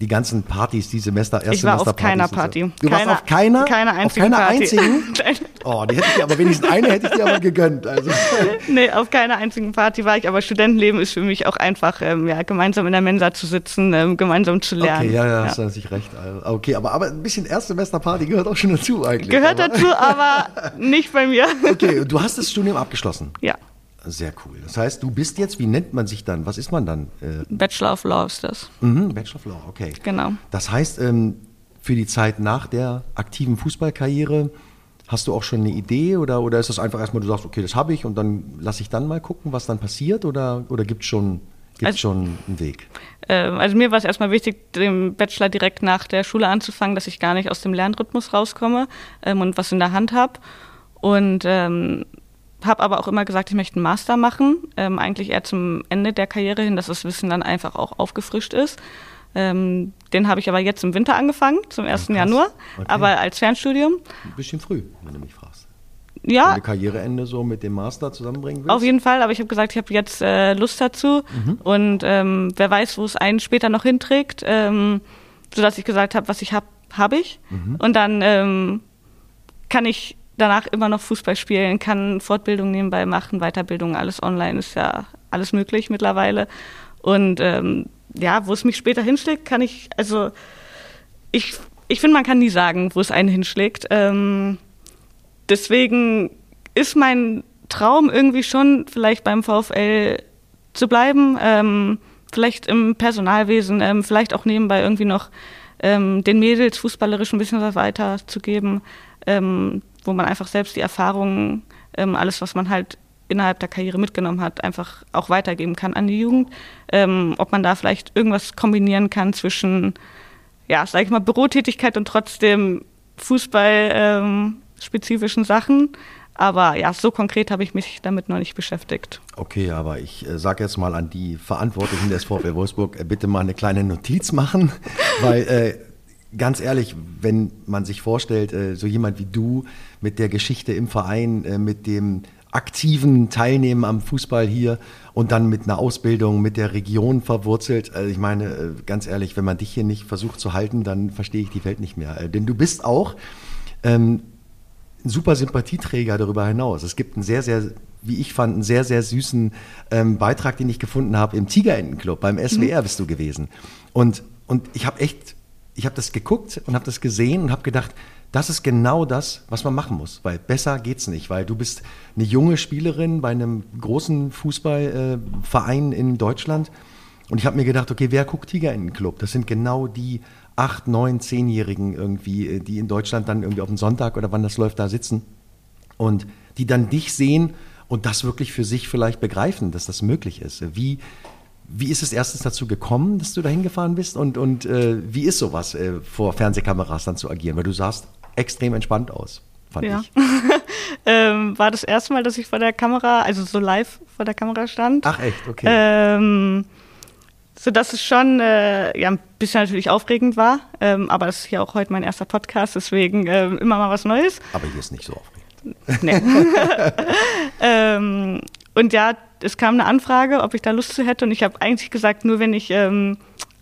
die ganzen Partys, die Semester, erste Ich war auf keiner Party. Du warst auf keiner? Keine einzige auf keiner Party. einzigen? Oh, die hätte ich dir, aber wenigstens eine hätte ich dir aber gegönnt. Also. Nee, auf keiner einzigen Party war ich, aber Studentenleben ist für mich auch einfach, ähm, ja, gemeinsam in der Mensa zu sitzen, ähm, gemeinsam zu lernen. Okay, ja, ja, hast du natürlich recht. Also, okay, aber, aber ein bisschen Erstsemesterparty gehört auch schon dazu eigentlich. Gehört aber. dazu, aber nicht bei mir. Okay, du hast das Studium abgeschlossen? Ja. Sehr cool. Das heißt, du bist jetzt, wie nennt man sich dann? Was ist man dann? Äh, Bachelor of Law ist das. Mhm, Bachelor of Law, okay. Genau. Das heißt, ähm, für die Zeit nach der aktiven Fußballkarriere hast du auch schon eine Idee oder, oder ist das einfach erstmal, du sagst, okay, das habe ich und dann lasse ich dann mal gucken, was dann passiert oder, oder gibt es schon, also, schon einen Weg? Äh, also mir war es erstmal wichtig, den Bachelor direkt nach der Schule anzufangen, dass ich gar nicht aus dem Lernrhythmus rauskomme ähm, und was in der Hand habe. Und ähm, habe aber auch immer gesagt, ich möchte einen Master machen, ähm, eigentlich eher zum Ende der Karriere hin, dass das Wissen dann einfach auch aufgefrischt ist. Ähm, den habe ich aber jetzt im Winter angefangen, zum 1. Ja, Januar, okay. aber als Fernstudium. Ein bisschen früh, wenn du mich fragst. Ja. Wenn du Karriereende so mit dem Master zusammenbringen willst? Auf jeden Fall, aber ich habe gesagt, ich habe jetzt äh, Lust dazu mhm. und ähm, wer weiß, wo es einen später noch hinträgt, ähm, sodass ich gesagt habe, was ich habe, habe ich. Mhm. Und dann ähm, kann ich danach immer noch Fußball spielen, kann Fortbildung nebenbei machen, Weiterbildung, alles online ist ja alles möglich mittlerweile. Und ähm, ja, wo es mich später hinschlägt, kann ich, also ich, ich finde, man kann nie sagen, wo es einen hinschlägt. Ähm, deswegen ist mein Traum irgendwie schon, vielleicht beim VfL zu bleiben, ähm, vielleicht im Personalwesen, ähm, vielleicht auch nebenbei irgendwie noch ähm, den Mädels fußballerisch ein bisschen was weiterzugeben. Ähm, wo man einfach selbst die Erfahrungen, ähm, alles, was man halt innerhalb der Karriere mitgenommen hat, einfach auch weitergeben kann an die Jugend. Ähm, ob man da vielleicht irgendwas kombinieren kann zwischen, ja, sag ich mal, Bürotätigkeit und trotzdem Fußball-spezifischen ähm, Sachen. Aber ja, so konkret habe ich mich damit noch nicht beschäftigt. Okay, aber ich äh, sage jetzt mal an die Verantwortlichen des VfL Wolfsburg, äh, bitte mal eine kleine Notiz machen, weil äh, ganz ehrlich, wenn man sich vorstellt, äh, so jemand wie du mit der Geschichte im Verein, mit dem aktiven Teilnehmen am Fußball hier und dann mit einer Ausbildung mit der Region verwurzelt. Also ich meine, äh, ganz ehrlich, wenn man dich hier nicht versucht zu halten, dann verstehe ich die Welt nicht mehr. Denn du bist auch ähm, ein super Sympathieträger darüber hinaus. Es gibt einen sehr, sehr, wie ich fand, einen sehr, sehr süßen ähm, Beitrag, den ich gefunden habe im Tigerentenclub. Beim SWR mhm. bist du gewesen. Und, und ich habe echt, ich habe das geguckt und habe das gesehen und habe gedacht, das ist genau das, was man machen muss, weil besser geht's nicht, weil du bist eine junge Spielerin bei einem großen Fußballverein äh, in Deutschland und ich habe mir gedacht, okay, wer guckt Tiger in den Club? Das sind genau die acht, neun, zehnjährigen irgendwie, äh, die in Deutschland dann irgendwie auf dem Sonntag oder wann das läuft da sitzen und die dann dich sehen und das wirklich für sich vielleicht begreifen, dass das möglich ist. Wie wie ist es erstens dazu gekommen, dass du da hingefahren bist und, und äh, wie ist sowas, äh, vor Fernsehkameras dann zu agieren? Weil du sahst extrem entspannt aus, fand ja. ich. ähm, war das erste Mal, dass ich vor der Kamera, also so live vor der Kamera stand. Ach echt, okay. Ähm, so dass es schon äh, ja, ein bisschen natürlich aufregend war, ähm, aber das ist ja auch heute mein erster Podcast, deswegen ähm, immer mal was Neues. Aber hier ist nicht so aufregend. Nee. ähm, und ja, es kam eine Anfrage, ob ich da Lust zu hätte und ich habe eigentlich gesagt, nur wenn ich ähm,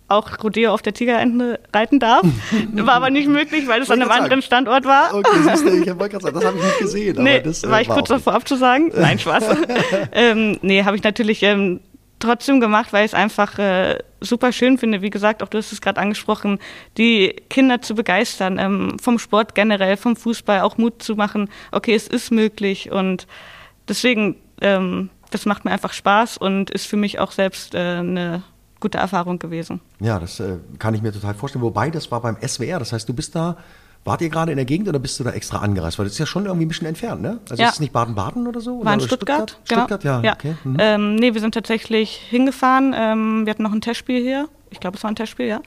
auch Rodeo auf der Tigerente reiten darf. War aber nicht möglich, weil es an einem anderen Standort war. Okay, siehst du, ich wollte gerade sagen, das habe ich nicht gesehen. Nee, das, äh, war ich war kurz davor abzusagen. Nein, Spaß. ähm, nee, habe ich natürlich ähm, trotzdem gemacht, weil ich es einfach äh, super schön finde. Wie gesagt, auch du hast es gerade angesprochen, die Kinder zu begeistern, ähm, vom Sport generell, vom Fußball auch Mut zu machen. Okay, es ist möglich und deswegen, ähm, das macht mir einfach Spaß und ist für mich auch selbst äh, eine gute Erfahrung gewesen. Ja, das äh, kann ich mir total vorstellen. Wobei, das war beim SWR. Das heißt, du bist da, wart ihr gerade in der Gegend oder bist du da extra angereist? Weil das ist ja schon irgendwie ein bisschen entfernt, ne? Also ja. ist es nicht Baden-Baden oder so? War in Stuttgart, Stuttgart, genau. Stuttgart ja. ja. Okay. Mhm. Ähm, nee, wir sind tatsächlich hingefahren. Ähm, wir hatten noch ein Testspiel hier. Ich glaube, es war ein Testspiel, ja.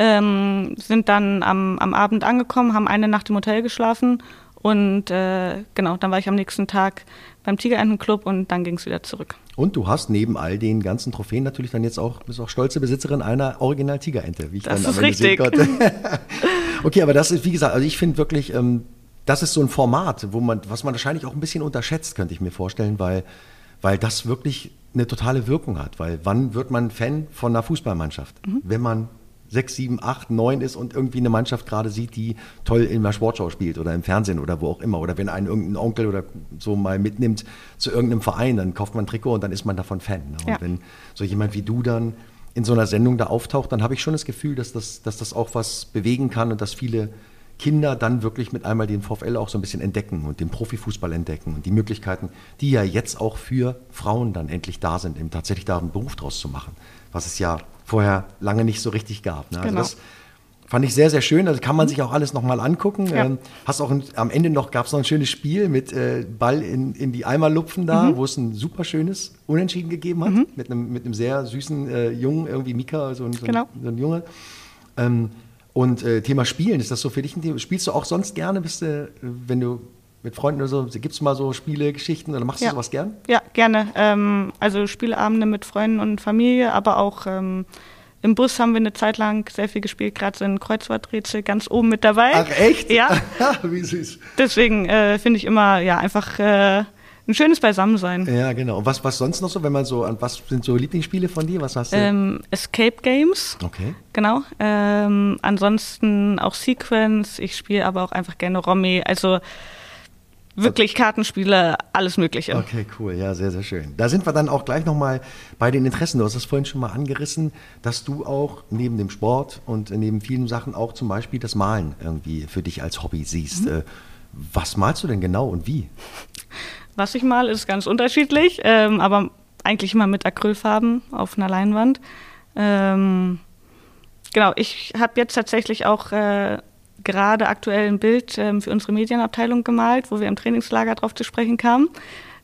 Ähm, sind dann am, am Abend angekommen, haben eine Nacht im Hotel geschlafen und äh, genau, dann war ich am nächsten Tag beim Tigerentenclub und dann ging es wieder zurück. Und du hast neben all den ganzen Trophäen natürlich dann jetzt auch, bist auch stolze Besitzerin einer Original Tigerente, wie ich das dann ist richtig. okay, aber das ist, wie gesagt, also ich finde wirklich, ähm, das ist so ein Format, wo man, was man wahrscheinlich auch ein bisschen unterschätzt, könnte ich mir vorstellen, weil, weil das wirklich eine totale Wirkung hat. Weil wann wird man Fan von einer Fußballmannschaft? Mhm. Wenn man sechs, sieben, acht, neun ist und irgendwie eine Mannschaft gerade sieht, die toll in der Sportschau spielt oder im Fernsehen oder wo auch immer. Oder wenn einen irgendein Onkel oder so mal mitnimmt zu irgendeinem Verein, dann kauft man ein Trikot und dann ist man davon Fan. Ne? Und ja. wenn so jemand wie du dann in so einer Sendung da auftaucht, dann habe ich schon das Gefühl, dass das, dass das auch was bewegen kann und dass viele Kinder dann wirklich mit einmal den VfL auch so ein bisschen entdecken und den Profifußball entdecken und die Möglichkeiten, die ja jetzt auch für Frauen dann endlich da sind, eben tatsächlich da einen Beruf draus zu machen, was es ja vorher lange nicht so richtig gab. Ne? Also genau. das fand ich sehr, sehr schön. Also kann man sich auch alles nochmal angucken. Ja. Ähm, hast auch ein, am Ende noch, gab es noch ein schönes Spiel mit äh, Ball in, in die Eimer lupfen da, Mhm. wo es ein super schönes Unentschieden gegeben hat. Mit, einem, mit einem sehr süßen äh, Jungen, irgendwie Mika, so ein, so ein, Genau. so ein Junge. Ähm, und äh, Thema Spielen, ist das so für dich ein Thema? Spielst du auch sonst gerne, bist du, wenn du mit Freunden oder so, gibt es mal so Spiele, Geschichten oder machst du Ja. sowas gern? Ja, gerne. Ähm, also Spieleabende mit Freunden und Familie, aber auch ähm, im Bus haben wir eine Zeit lang sehr viel gespielt, gerade so ein Kreuzworträtsel ganz oben mit dabei. Ach echt? Ja. Wie süß. Deswegen äh, finde ich immer ja einfach äh, ein schönes Beisammensein. Ja, genau. Und was, was sonst noch so, wenn man so, an was sind so Lieblingsspiele von dir? Was hast du? Ähm, Escape Games, okay. genau. Ähm, ansonsten auch Sequence. Ich spiele aber auch einfach gerne Romy. Also wirklich Kartenspiele, alles Mögliche. Okay, cool. Ja, sehr, sehr schön. Da sind wir dann auch gleich nochmal bei den Interessen. Du hast das vorhin schon mal angerissen, dass du auch neben dem Sport und neben vielen Sachen auch zum Beispiel das Malen irgendwie für dich als Hobby siehst. Mhm. Äh, Was malst du denn genau und wie? Was ich mal, ist ganz unterschiedlich, ähm, aber eigentlich immer mit Acrylfarben auf einer Leinwand. Ähm, genau, ich habe jetzt tatsächlich auch äh, gerade aktuell ein Bild ähm, für unsere Medienabteilung gemalt, wo wir im Trainingslager drauf zu sprechen kamen.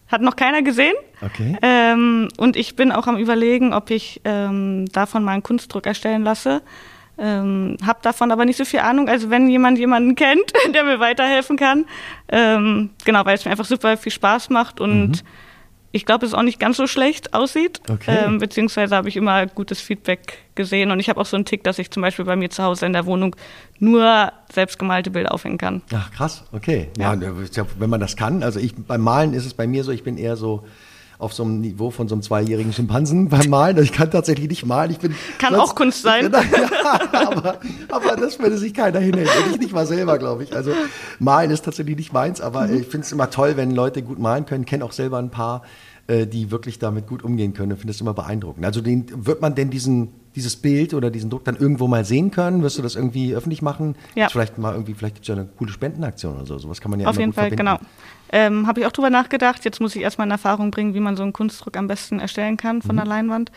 Hat noch keiner gesehen. Okay. Ähm, und ich bin auch am Überlegen, ob ich ähm, davon mal einen Kunstdruck erstellen lasse. Ähm, hab davon aber nicht so viel Ahnung. Also wenn jemand jemanden kennt, der mir weiterhelfen kann, ähm, genau, weil es mir einfach super viel Spaß macht und ich glaube, es auch nicht ganz so schlecht aussieht. Okay. Ähm, beziehungsweise habe ich immer gutes Feedback gesehen. Und ich habe auch so einen Tick, dass ich zum Beispiel bei mir zu Hause in der Wohnung nur selbstgemalte Bilder aufhängen kann. Ach, krass, okay. Ja, ja, wenn man das kann. Also ich beim Malen ist es bei mir so, ich bin eher so auf so einem Niveau von so einem zweijährigen Schimpansen beim Malen. Also ich kann tatsächlich nicht malen. Ich bin kann sonst, auch Kunst sein. ja, aber, aber das würde sich keiner hinhängen. Und ich nicht mal selber, glaube ich. Also malen ist tatsächlich nicht meins, aber mhm. ich finde es immer toll, wenn Leute gut malen können. Kenne auch selber ein paar, äh, die wirklich damit gut umgehen können. Ich finde es immer beeindruckend. Also den, wird man denn diesen dieses Bild oder diesen Druck dann irgendwo mal sehen können? Wirst du das irgendwie öffentlich machen? Ja. Vielleicht mal irgendwie, vielleicht gibt es ja eine coole Spendenaktion oder so. Sowas kann man ja Auf jeden Fall, verbinden. genau. Ähm, Habe ich auch drüber nachgedacht. Jetzt muss ich erstmal in Erfahrung bringen, wie man so einen Kunstdruck am besten erstellen kann von mhm. der Leinwand.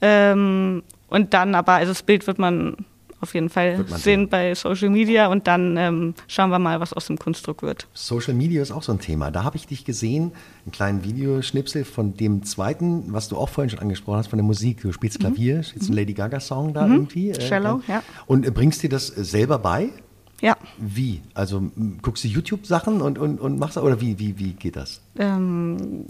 Ähm, und dann aber, also das Bild wird man auf jeden Fall sehen, sehen bei Social Media und dann ähm, schauen wir mal, was aus dem Kunstdruck wird. Social Media ist auch so ein Thema. Da habe ich dich gesehen, einen kleinen Videoschnipsel von dem zweiten, was du auch vorhin schon angesprochen hast, von der Musik. Du spielst Klavier, mhm. spielst einen Lady Gaga-Song da mhm. irgendwie. Äh, Shallow, ja. Und äh, bringst dir das selber bei? Ja. Wie? Also guckst du YouTube-Sachen und, und, und machst oder wie, wie, wie geht das? Ähm,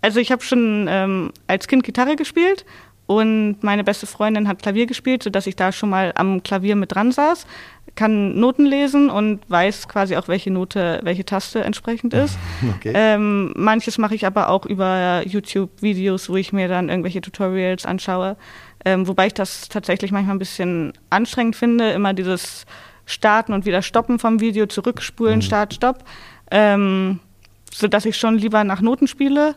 also ich habe schon ähm, als Kind Gitarre gespielt und meine beste Freundin hat Klavier gespielt, sodass ich da schon mal am Klavier mit dran saß, kann Noten lesen und weiß quasi auch, welche Note, welche Taste entsprechend ist. Okay. Ähm, manches mache ich aber auch über YouTube-Videos, wo ich mir dann irgendwelche Tutorials anschaue. Ähm, wobei ich das tatsächlich manchmal ein bisschen anstrengend finde, immer dieses Starten und wieder Stoppen vom Video, zurückspulen, mhm. Start, Stopp. Ähm, sodass ich schon lieber nach Noten spiele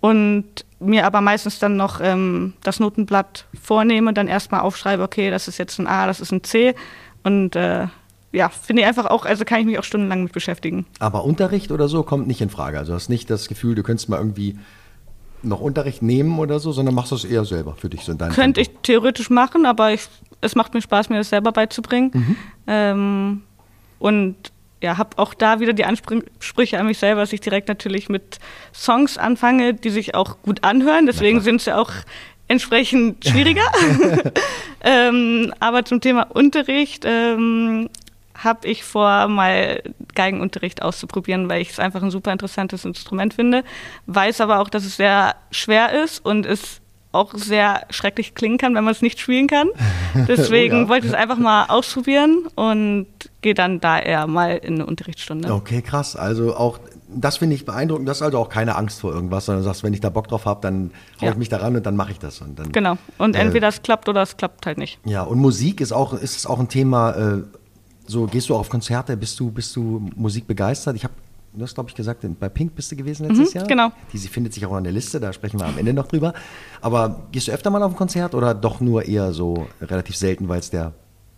und mir aber meistens dann noch ähm, das Notenblatt vornehme, dann erstmal aufschreibe, okay, das ist jetzt ein A, das ist ein C und äh, ja, finde ich einfach auch, also kann ich mich auch stundenlang mit beschäftigen. Aber Unterricht oder so kommt nicht in Frage. Also hast nicht das Gefühl, du könntest mal irgendwie noch Unterricht nehmen oder so, sondern machst das eher selber für dich so in deinem Könnte Tempo. ich theoretisch machen, aber ich, es macht mir Spaß, mir das selber beizubringen. Mhm. Ähm, und ja, habe auch da wieder die Ansprüche an mich selber, dass ich direkt natürlich mit Songs anfange, die sich auch gut anhören. Deswegen sind sie auch entsprechend schwieriger. ähm, aber zum Thema Unterricht ähm, habe ich vor, mal Geigenunterricht auszuprobieren, weil ich es einfach ein super interessantes Instrument finde. Weiß aber auch, dass es sehr schwer ist und es auch sehr schrecklich klingen kann, wenn man es nicht spielen kann. Deswegen oh ja. wollte ich es einfach mal ausprobieren und gehe dann da eher mal in eine Unterrichtsstunde. Okay, krass. Also auch das finde ich beeindruckend. Das ist also auch keine Angst vor irgendwas, sondern du sagst, wenn ich da Bock drauf habe, dann haue ja. ich mich daran und dann mache ich das. Und dann, genau. Und äh, entweder es klappt oder es klappt halt nicht. Ja, und Musik ist auch, ist auch ein Thema. Äh, so gehst du auf Konzerte, bist du, bist du Musik begeistert? Ich habe du hast, glaube ich, gesagt, bei Pink bist du gewesen letztes mhm, Jahr. Genau. Die sie findet sich auch an der Liste, da sprechen wir am Ende noch drüber. Aber gehst du öfter mal auf ein Konzert oder doch nur eher so relativ selten, weil es der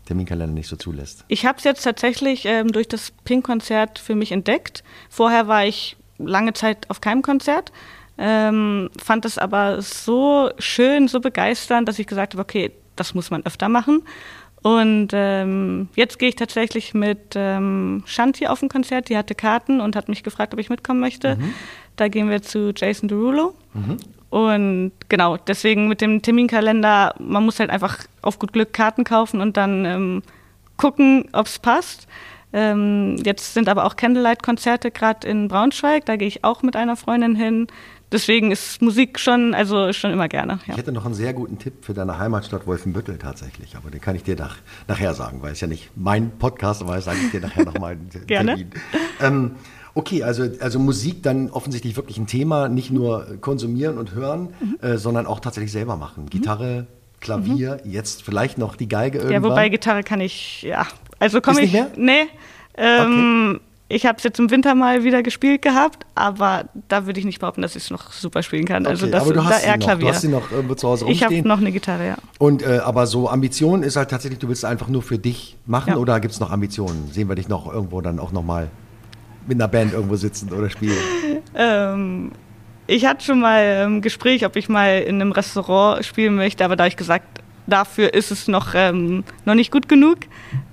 Terminkalender nicht so zulässt? Ich habe es jetzt tatsächlich ähm, durch das Pink-Konzert für mich entdeckt. Vorher war ich lange Zeit auf keinem Konzert. Ähm, fand es aber so schön, so begeisternd, dass ich gesagt habe, okay, das muss man öfter machen. Und ähm, jetzt gehe ich tatsächlich mit ähm, Shanti auf ein Konzert. Die hatte Karten und hat mich gefragt, ob ich mitkommen möchte. Mhm. Da gehen wir zu Jason Derulo. Mhm. Und genau, deswegen mit dem Terminkalender, man muss halt einfach auf gut Glück Karten kaufen und dann ähm, gucken, ob es passt. Ähm, jetzt sind aber auch Candlelight-Konzerte gerade in Braunschweig. Da gehe ich auch mit einer Freundin hin deswegen ist Musik schon, also schon immer gerne. Ja. Ich hätte noch einen sehr guten Tipp für deine Heimatstadt Wolfenbüttel tatsächlich, aber den kann ich dir nach, nachher sagen, weil es ja nicht mein Podcast, aber das sage ich dir nachher nochmal. gerne. Ähm, okay, also, also Musik dann offensichtlich wirklich ein Thema, nicht nur konsumieren und hören, mhm. äh, sondern auch tatsächlich selber machen. Gitarre, Klavier, mhm. jetzt vielleicht noch die Geige irgendwann. Ja, wobei Gitarre kann ich, ja. Also komme ich. Nicht mehr? Nee. Ähm, okay. Ich habe es jetzt im Winter mal wieder gespielt gehabt, aber da würde ich nicht behaupten, dass ich es noch super spielen kann. Also okay, also das, aber du hast da eher Klavier. Du hast sie noch irgendwo zu Hause rumstehen. Ich habe noch eine Gitarre, ja. Und äh, aber so Ambition ist halt tatsächlich, du willst einfach nur für dich machen ja. oder gibt es noch Ambitionen? Sehen wir dich noch irgendwo dann auch noch mal mit einer Band irgendwo sitzen oder spielen? ähm, ich hatte schon mal ein ähm, Gespräch, ob ich mal in einem Restaurant spielen möchte, aber da habe ich gesagt, dafür ist es noch, ähm, noch nicht gut genug.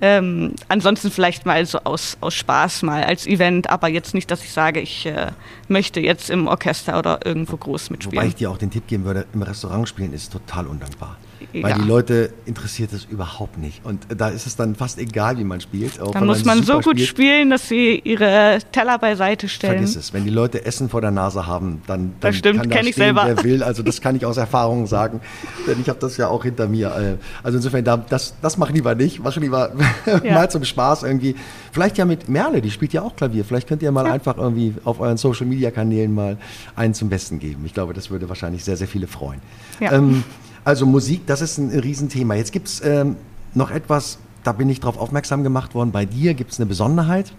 Ähm, ansonsten vielleicht mal so aus, aus Spaß mal als Event, aber jetzt nicht, dass ich sage, ich äh, möchte jetzt im Orchester oder irgendwo groß mitspielen. Wobei ich dir auch den Tipp geben würde, im Restaurant spielen ist total undankbar. Weil ja. die Leute interessiert es überhaupt nicht. Und da ist es dann fast egal, wie man spielt. Da muss man so gut spielt. spielen, dass sie ihre Teller beiseite stellen. Vergiss es. Wenn die Leute Essen vor der Nase haben, dann, dann das stimmt, kann da selber. wer will. Also das kann ich aus Erfahrung sagen, denn ich habe das ja auch hinter mir. Äh, also insofern, das, das mach lieber nicht. Mach lieber ja. mal zum Spaß irgendwie. Vielleicht ja mit Merle, die spielt ja auch Klavier. Vielleicht könnt ihr mal ja. einfach irgendwie auf euren Social-Media-Kanälen mal einen zum Besten geben. Ich glaube, das würde wahrscheinlich sehr, sehr viele freuen. Ja. Ähm, also Musik, das ist ein Riesenthema. Jetzt gibt es ähm, noch etwas, da bin ich darauf aufmerksam gemacht worden. Bei dir gibt es eine Besonderheit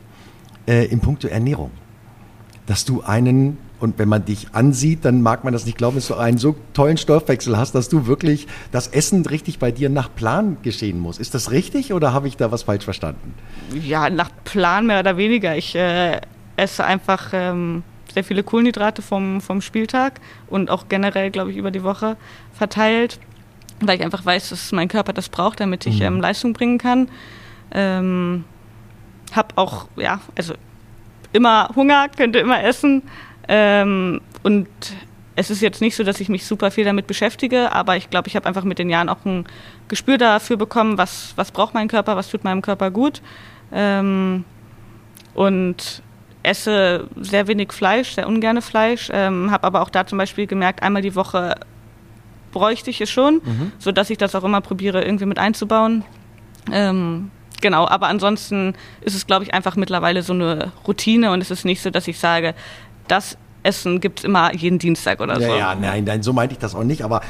äh, im Punkto Ernährung. Dass du einen, und wenn man dich ansieht, dann mag man das nicht glauben, dass du einen so tollen Stoffwechsel hast, dass du wirklich das Essen richtig bei dir nach Plan geschehen muss. Ist das richtig oder habe ich da was falsch verstanden? Ja, nach Plan mehr oder weniger. Ich äh, esse einfach ähm, sehr viele Kohlenhydrate vom, vom Spieltag und auch generell, glaube ich, über die Woche verteilt, weil ich einfach weiß, dass mein Körper das braucht, damit ich mhm. ähm, Leistung bringen kann. Ähm, hab auch, ja, also immer Hunger, könnte immer essen. Ähm, und es ist jetzt nicht so, dass ich mich super viel damit beschäftige, aber ich glaube, ich habe einfach mit den Jahren auch ein Gespür dafür bekommen, was, was braucht mein Körper, was tut meinem Körper gut. Ähm, und esse sehr wenig Fleisch, sehr ungerne Fleisch, ähm, habe aber auch da zum Beispiel gemerkt, einmal die Woche bräuchte ich es schon, mhm. sodass ich das auch immer probiere, irgendwie mit einzubauen. Ähm, genau, aber ansonsten ist es, glaube ich, einfach mittlerweile so eine Routine und es ist nicht so, dass ich sage, das Essen gibt es immer jeden Dienstag oder ja, so. Ja, nein, nein, so meinte ich das auch nicht, aber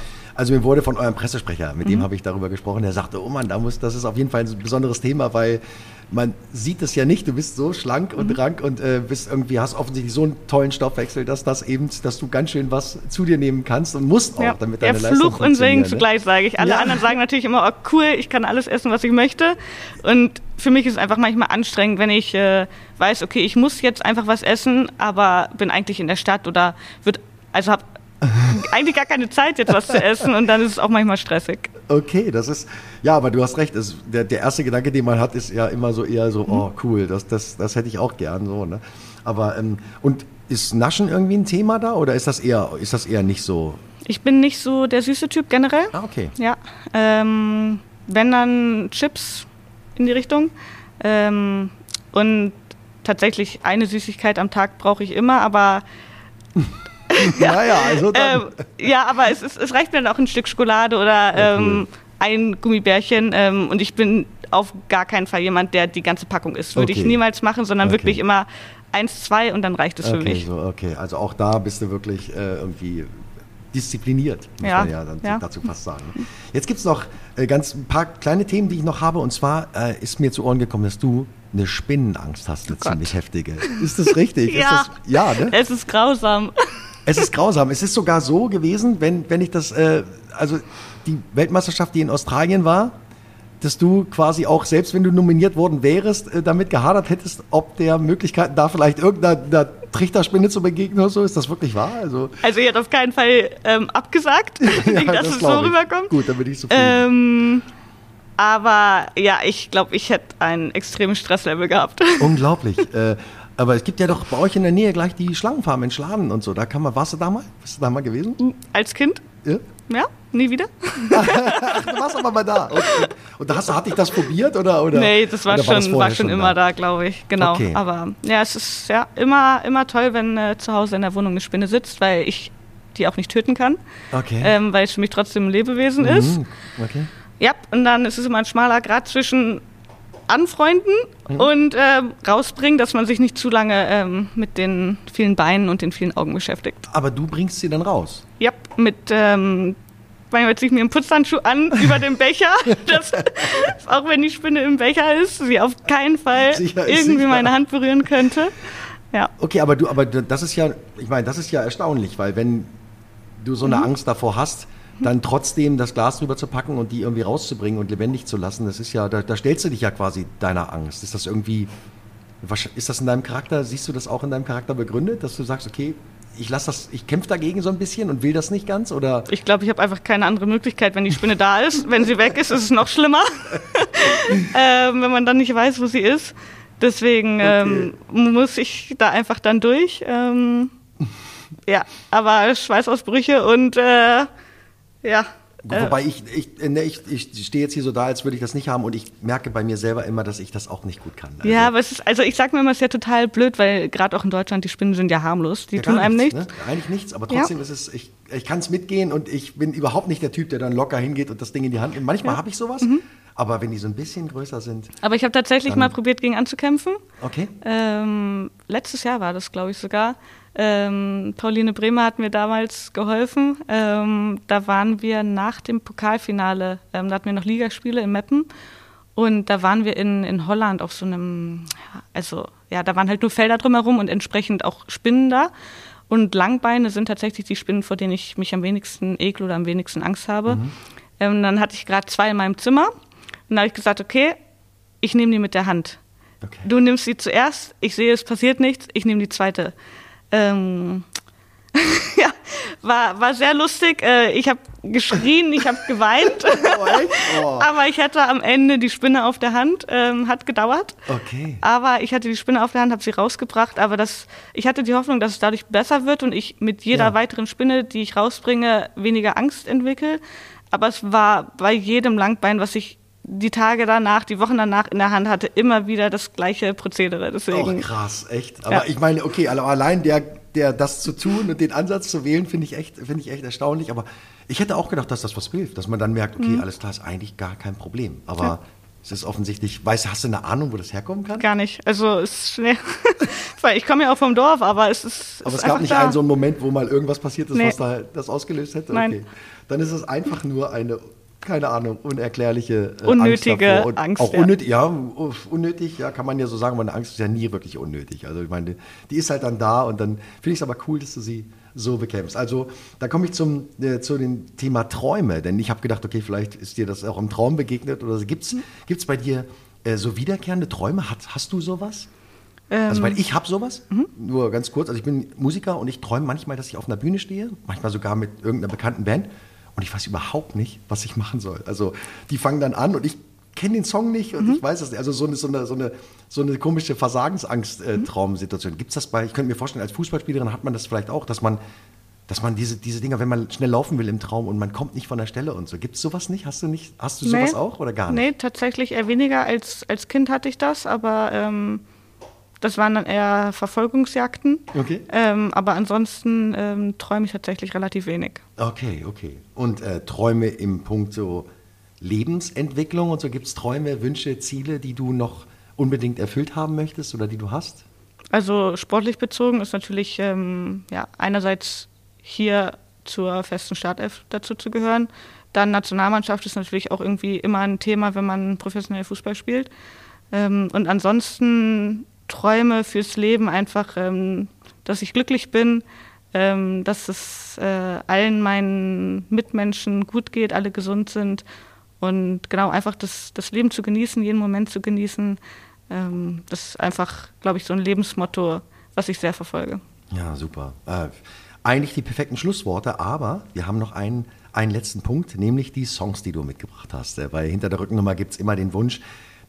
also mir wurde von eurem Pressesprecher, mit mhm. dem habe ich darüber gesprochen, der sagte, oh Mann, da muss, das ist auf jeden Fall ein besonderes Thema, weil man sieht es ja nicht, du bist so schlank und mhm. rank und äh, bist irgendwie, hast offensichtlich so einen tollen Stoffwechsel, dass das eben, dass du ganz schön was zu dir nehmen kannst und musst auch, ja. damit deine ja, Leistung Fluch und Segen ne? zugleich, sage ich. Alle ja. anderen sagen natürlich immer, oh cool, ich kann alles essen, was ich möchte. Und für mich ist es einfach manchmal anstrengend, wenn ich äh, weiß, okay, ich muss jetzt einfach was essen, aber bin eigentlich in der Stadt oder wird, also habe eigentlich gar keine Zeit, jetzt was zu essen und dann ist es auch manchmal stressig. Okay, das ist, ja, aber du hast recht. Es, der, der erste Gedanke, den man hat, ist ja immer so eher so, mhm. oh cool, das, das, das hätte ich auch gern so. Ne? Aber, ähm, und ist Naschen irgendwie ein Thema da oder ist das eher, ist das eher nicht so? Ich bin nicht so der süße Typ generell. Ah, okay. Ja. Ähm, wenn dann Chips in die Richtung. Ähm, und tatsächlich eine Süßigkeit am Tag brauche ich immer, aber ja. naja, also dann. Ähm, ja, aber es, ist, es reicht mir dann auch ein Stück Schokolade oder ja, cool. ähm, ein Gummibärchen. Ähm, und ich bin auf gar keinen Fall jemand, der die ganze Packung isst. Würde okay. ich niemals machen, sondern okay. wirklich immer eins, zwei und dann reicht es okay, für mich. So, okay, also auch da bist du wirklich äh, irgendwie diszipliniert, muss ja. man ja, dann ja. dazu fast sagen. Jetzt gibt es noch äh, ganz ein paar kleine Themen, die ich noch habe. Und zwar äh, ist mir zu Ohren gekommen, dass du eine Spinnenangst hast, eine oh ziemlich heftige. Ist das richtig? ja. Das, ja, ne? Es ist grausam. Es ist grausam. Es ist sogar so gewesen, wenn, wenn ich das, äh, also die Weltmeisterschaft, die in Australien war, dass du quasi auch, selbst wenn du nominiert worden wärst, äh, damit gehadert hättest, ob der Möglichkeiten da vielleicht irgendeiner Trichterspinne zu begegnen oder so. Ist das wirklich wahr? Also, also ihr habt auf keinen Fall ähm, abgesagt, ja, dass das es so rüberkommt. Gut, dann bin ich zufrieden. Ähm, aber ja, ich glaube, ich hätte ein extremes Stresslevel gehabt. Unglaublich. äh, aber es gibt ja doch bei euch in der Nähe gleich die Schlangenfarm in Schladen und so. Da kann man, warst du da mal? Bist du da mal gewesen? Als Kind? Ja. Ja, nie wieder. Ach, du warst aber mal da. Okay. Und da hast du, hatte ich das probiert oder? oder nee, das war schon, war, das war schon, schon immer da, da glaube ich. Genau. Okay. Aber ja, es ist ja immer, immer toll, wenn äh, zu Hause in der Wohnung eine Spinne sitzt, weil ich die auch nicht töten kann. Okay. Ähm, weil es für mich trotzdem ein Lebewesen mhm. ist. Okay. Ja, und dann ist es immer ein schmaler Grad zwischen anfreunden mhm. und äh, rausbringen, dass man sich nicht zu lange ähm, mit den vielen Beinen und den vielen Augen beschäftigt. Aber du bringst sie dann raus? Ja, mit ähm, manchmal ziehe ich mir einen Putzhandschuh an über dem Becher, dass, auch wenn die Spinne im Becher ist, sie auf keinen Fall sicher, irgendwie sicher. meine Hand berühren könnte. Ja. Okay, aber du, aber das ist ja, ich meine, das ist ja erstaunlich, weil wenn du so eine mhm. Angst davor hast, dann trotzdem das Glas drüber zu packen und die irgendwie rauszubringen und lebendig zu lassen, das ist ja, da, da stellst du dich ja quasi deiner Angst. Ist das irgendwie, ist das in deinem Charakter, siehst du das auch in deinem Charakter begründet, dass du sagst, okay, ich lasse das, ich kämpfe dagegen so ein bisschen und will das nicht ganz oder? Ich glaube, ich habe einfach keine andere Möglichkeit, wenn die Spinne da ist. Wenn sie weg ist, ist es noch schlimmer, ähm, wenn man dann nicht weiß, wo sie ist. Deswegen okay. ähm, muss ich da einfach dann durch. Ähm, ja, aber Schweißausbrüche und äh, ja, Äh, Wobei ich, ich, ne, ich, ich stehe jetzt hier so da, als würde ich das nicht haben und ich merke bei mir selber immer, dass ich das auch nicht gut kann. Also ja, aber es ist, also ich sag mir immer, es ist ja total blöd, weil gerade auch in Deutschland, die Spinnen sind ja harmlos, die ja, tun einem nichts. nichts. Ne? Eigentlich nichts, aber trotzdem ja. ist es, ich, ich kann es mitgehen und ich bin überhaupt nicht der Typ, der dann locker hingeht und das Ding in die Hand nimmt. Manchmal ja. habe ich sowas, mhm. aber wenn die so ein bisschen größer sind. Aber ich habe tatsächlich mal probiert, gegen anzukämpfen. Okay. Ähm, letztes Jahr war das, glaube ich, sogar. Ähm, Pauline Bremer hat mir damals geholfen. Ähm, da waren wir nach dem Pokalfinale, ähm, da hatten wir noch Ligaspiele in Meppen. Und da waren wir in, in Holland auf so einem, also ja, da waren halt nur Felder drumherum und entsprechend auch Spinnen da. Und Langbeine sind tatsächlich die Spinnen, vor denen ich mich am wenigsten ekel oder am wenigsten Angst habe. Mhm. Ähm, dann hatte ich gerade zwei in meinem Zimmer. Und da habe ich gesagt, okay, ich nehme die mit der Hand. Okay. Du nimmst sie zuerst, ich sehe, es passiert nichts, ich nehme die zweite. Ähm, ja, war, war sehr lustig. Äh, ich habe geschrien, ich habe geweint. Oh, oh. Aber ich hatte am Ende die Spinne auf der Hand. Ähm, hat gedauert. Okay. Aber ich hatte die Spinne auf der Hand, habe sie rausgebracht. Aber das, ich hatte die Hoffnung, dass es dadurch besser wird und ich mit jeder ja. weiteren Spinne, die ich rausbringe, weniger Angst entwickle. Aber es war bei jedem Langbein, was ich die Tage danach, die Wochen danach in der Hand hatte, immer wieder das gleiche Prozedere. Deswegen. Oh, krass, echt. Aber ja. ich meine, okay, allein der, der das zu tun und den Ansatz zu wählen, finde ich echt, finde ich echt erstaunlich. Aber ich hätte auch gedacht, dass das was hilft, dass man dann merkt, okay, mhm. alles klar, ist eigentlich gar kein Problem. Aber ja. es ist offensichtlich, weißt hast du eine Ahnung, wo das herkommen kann? Gar nicht. Also es ist schnell. ich komme ja auch vom Dorf, aber es ist. Aber es gab nicht da. einen so einen Moment, wo mal irgendwas passiert ist, nee. was da das ausgelöst hätte. Nein. Okay. Dann ist es einfach nur eine keine Ahnung, unerklärliche äh, unnötige Angst. Angst auch ja. unnötig, ja, unnötig, ja, kann man ja so sagen, aber eine Angst ist ja nie wirklich unnötig. Also ich meine, die ist halt dann da und dann finde ich es aber cool, dass du sie so bekämpfst. Also da komme ich zum äh, zu dem Thema Träume, denn ich habe gedacht, okay, vielleicht ist dir das auch im Traum begegnet oder gibt es mhm. bei dir äh, so wiederkehrende Träume? Hast, hast du sowas? Ähm, also weil ich habe sowas, mhm. nur ganz kurz, also ich bin Musiker und ich träume manchmal, dass ich auf einer Bühne stehe, manchmal sogar mit irgendeiner bekannten Band und ich weiß überhaupt nicht, was ich machen soll. Also die fangen dann an und ich kenne den Song nicht und mhm. ich weiß es nicht. Also so eine, so eine, so eine, so eine komische Versagensangst-Traumsituation. Äh, Gibt es das bei, ich könnte mir vorstellen, als Fußballspielerin hat man das vielleicht auch, dass man, dass man diese, diese Dinger, wenn man schnell laufen will im Traum und man kommt nicht von der Stelle und so. Gibt es sowas nicht? Hast du nicht, hast du sowas nee. auch oder gar nicht? Nee, tatsächlich eher weniger. Als, als Kind hatte ich das, aber ähm, das waren dann eher Verfolgungsjagden. Okay. Ähm, aber ansonsten ähm, träume ich tatsächlich relativ wenig. Okay, okay. Und äh, Träume im Punkt so Lebensentwicklung und so gibt es Träume, Wünsche, Ziele, die du noch unbedingt erfüllt haben möchtest oder die du hast? Also sportlich bezogen ist natürlich ähm, ja, einerseits hier zur festen Startelf dazu zu gehören. Dann Nationalmannschaft ist natürlich auch irgendwie immer ein Thema, wenn man professionell Fußball spielt. Ähm, und ansonsten Träume fürs Leben einfach, ähm, dass ich glücklich bin, ähm, dass es äh, allen meinen Mitmenschen gut geht, alle gesund sind und genau einfach das, das Leben zu genießen, jeden Moment zu genießen. Ähm, das ist einfach, glaube ich, so ein Lebensmotto, was ich sehr verfolge. Ja, super. Äh, eigentlich die perfekten Schlussworte, aber wir haben noch einen, einen letzten Punkt, nämlich die Songs, die du mitgebracht hast. Äh, weil hinter der Rückennummer gibt es immer den Wunsch,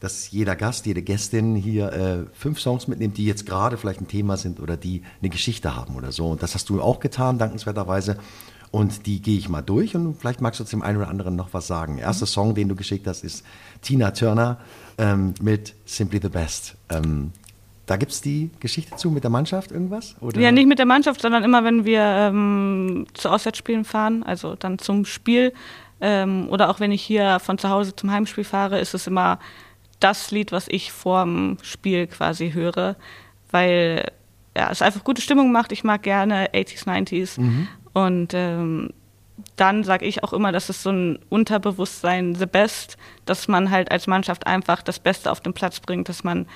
dass jeder Gast, jede Gästin hier äh, fünf Songs mitnimmt, die jetzt gerade vielleicht ein Thema sind oder die eine Geschichte haben oder so. Und das hast du auch getan, dankenswerterweise. Und die gehe ich mal durch und vielleicht magst du zum einen oder anderen noch was sagen. Erster Song, den du geschickt hast, ist Tina Turner ähm, mit Simply the Best. Ähm, da gibt es die Geschichte zu mit der Mannschaft, irgendwas? Oder? Ja, nicht mit der Mannschaft, sondern immer, wenn wir ähm, zu Auswärtsspielen fahren, also dann zum Spiel. Ähm, oder auch wenn ich hier von zu Hause zum Heimspiel fahre, ist es immer das Lied, was ich vorm Spiel quasi höre, weil ja, es einfach gute Stimmung macht. Ich mag gerne 80s, 90s. Mhm. Und ähm, dann sage ich auch immer, dass es so ein Unterbewusstsein, the best, dass man halt als Mannschaft einfach das Beste auf den Platz bringt, dass man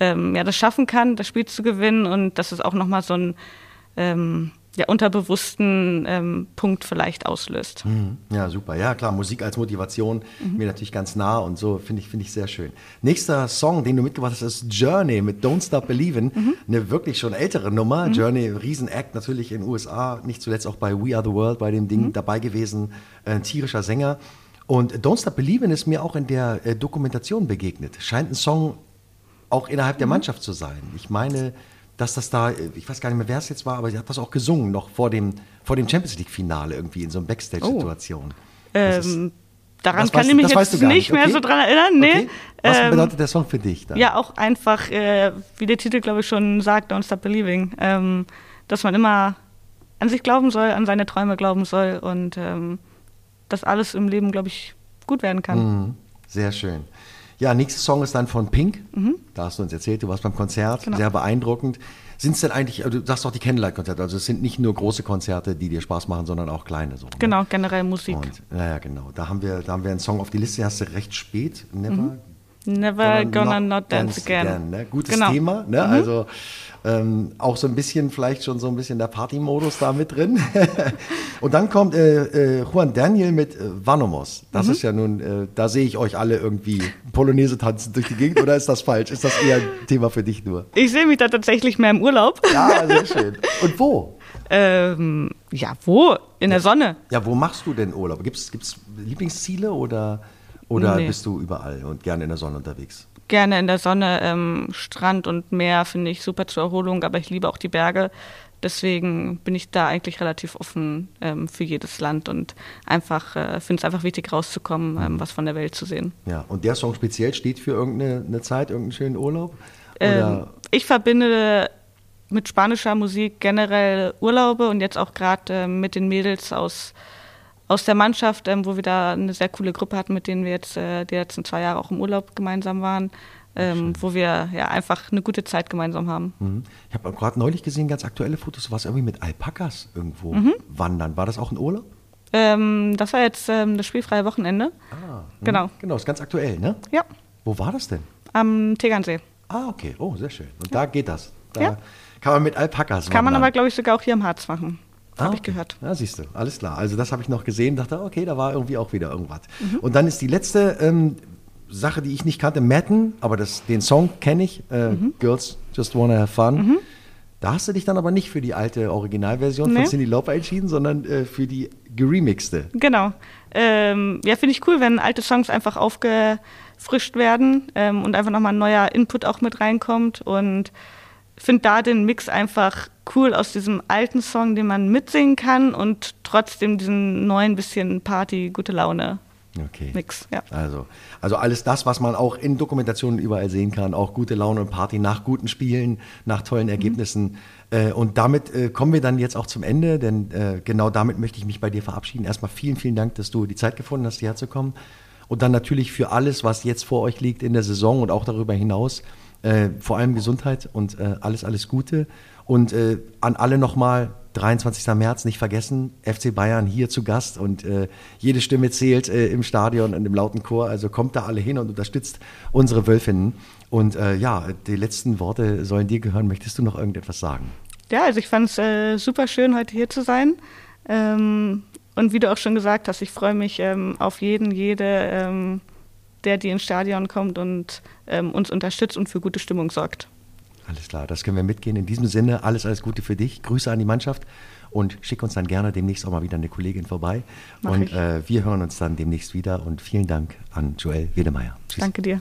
ähm, ja das schaffen kann, das Spiel zu gewinnen und dass es auch nochmal so ein ähm, ja, unterbewussten ähm, Punkt vielleicht auslöst. Mhm. Ja, super. Ja, klar, Musik als Motivation, mhm. mir natürlich ganz nah und so, finde ich, finde ich sehr schön. Nächster Song, den du mitgebracht hast, ist Journey mit Don't Stop Believin'. Mhm. Eine wirklich schon ältere Nummer. Mhm. Journey, Riesen-Act, natürlich in den USA, nicht zuletzt auch bei We Are the World bei dem Ding mhm. dabei gewesen. Äh, ein tierischer Sänger. Und Don't Stop Believin' ist mir auch in der äh, Dokumentation begegnet. Scheint ein Song auch innerhalb der mhm. Mannschaft zu sein. Ich meine, dass das da, ich weiß gar nicht mehr, wer es jetzt war, aber sie hat das auch gesungen, noch vor dem, vor dem Champions League-Finale irgendwie in so einer Backstage-Situation. Oh. Ähm, daran kann weißt- ich mich jetzt nicht nicht, mehr okay. so dran erinnern. Nee. Okay. Was Ähm, bedeutet der Song für dich dann? Ja, auch einfach, äh, wie der Titel, glaube ich, schon sagt, Don't Stop Believing, ähm, dass man immer an sich glauben soll, an seine Träume glauben soll und ähm, dass alles im Leben, glaube ich, gut werden kann. Mhm. Sehr schön. Ja, nächster Song ist dann von Pink. Da hast du uns erzählt, du warst beim Konzert, Mhm. Genau. sehr beeindruckend. Sind es denn eigentlich, also du sagst auch die Candlelight-Konzerte, also es sind nicht nur große Konzerte, die dir Spaß machen, sondern auch kleine so. ne? Genau, generell Musik. Und, ja, ja, genau. Da haben wir, da haben wir einen Song auf die Liste, hast du recht spät, Never Never gonna not dance again. ne? Gutes Genau. Thema, ne? also ähm, auch so ein bisschen, vielleicht schon so ein bisschen der Party-Modus da mit drin. Und dann kommt äh, äh, Juan Daniel mit äh, Vanomos. Das Mhm. ist ja nun, äh, da sehe ich euch alle irgendwie Polonaise tanzen durch die Gegend oder ist das falsch? Ist das eher ein Thema für dich nur? Ich sehe mich da tatsächlich mehr im Urlaub. Ja, sehr schön. Und wo? Ähm, ja, wo? In der Sonne. Ja, wo machst du denn Urlaub? Gibt es Lieblingsziele oder, oder Nee. bist du überall und gerne in der Sonne unterwegs? Gerne in der Sonne, ähm, Strand und Meer finde ich super zur Erholung, aber ich liebe auch die Berge. Deswegen bin ich da eigentlich relativ offen ähm, für jedes Land und einfach äh, finde es einfach wichtig rauszukommen, ähm, was von der Welt zu sehen. Ja, und der Song speziell steht für irgendeine eine Zeit, irgendeinen schönen Urlaub? Ähm, ich verbinde mit spanischer Musik generell Urlaube und jetzt auch gerade ähm, mit den Mädels aus, aus der Mannschaft, ähm, wo wir da eine sehr coole Gruppe hatten, mit denen wir jetzt äh, die letzten zwei Jahre auch im Urlaub gemeinsam waren, ähm, wo wir ja einfach eine gute Zeit gemeinsam haben. Mhm. Ich habe gerade neulich gesehen, ganz aktuelle Fotos, du warst irgendwie mit Alpakas irgendwo Mhm. wandern. War das auch ein Urlaub? Ähm, das war jetzt ähm, das spielfreie Wochenende. Ah, mhm. Genau. Genau, ist ganz aktuell, ne? Ja, Wo war das denn? am Tegernsee. Ah, okay. Oh, sehr schön. Und da geht das. Da Ja. kann man mit Alpakas Kann man wandern. aber, glaube ich, sogar auch hier im Harz machen. Ah, Habe ich gehört. Ja, siehst du, alles klar. Also das habe ich noch gesehen, dachte, okay, da war irgendwie auch wieder irgendwas. Mhm. Und dann ist die letzte ähm, Sache, die ich nicht kannte, Madden, aber das, den Song kenne ich, äh, Mhm. Girls Just Wanna Have Fun. Da hast du dich dann aber nicht für die alte Originalversion von Nee. Cindy Lauper entschieden, sondern äh, für die geremixte. Genau. Ähm, ja, finde ich cool, wenn alte Songs einfach aufgefrischt werden ähm, und einfach nochmal ein neuer Input auch mit reinkommt. Und finde da den Mix einfach cool aus diesem alten Song, den man mitsingen kann und trotzdem diesen neuen bisschen Party, gute Laune Okay. Mix. Ja. Also, also alles das, was man auch in Dokumentationen überall sehen kann, auch gute Laune und Party nach guten Spielen, nach tollen Ergebnissen. Äh, und damit äh, kommen wir dann jetzt auch zum Ende, denn äh, genau damit möchte ich mich bei dir verabschieden. Erstmal vielen, vielen Dank, dass du die Zeit gefunden hast, hierher zu kommen. Und dann natürlich für alles, was jetzt vor euch liegt in der Saison und auch darüber hinaus, äh, vor allem Gesundheit und äh, alles, alles Gute. Und äh, an alle nochmal, 23. März, nicht vergessen, FC Bayern hier zu Gast und äh, jede Stimme zählt äh, im Stadion und im lauten Chor. Also kommt da alle hin und unterstützt unsere Wölfinnen. Und äh, ja, die letzten Worte sollen dir gehören. Möchtest du noch irgendetwas sagen? Ja, also ich fand es super schön, heute hier zu sein. Ähm, und wie du auch schon gesagt hast, ich freue mich ähm, auf jeden, jede, ähm, der, die ins Stadion kommt und ähm, uns unterstützt und für gute Stimmung sorgt. Alles klar, das können wir mitgehen. In diesem Sinne, alles, alles Gute für dich. Grüße an die Mannschaft und schick uns dann gerne demnächst auch mal wieder eine Kollegin vorbei. Mach und ich. äh, wir hören uns dann demnächst wieder und vielen Dank an Joel Wedemeyer. Tschüss. Danke dir.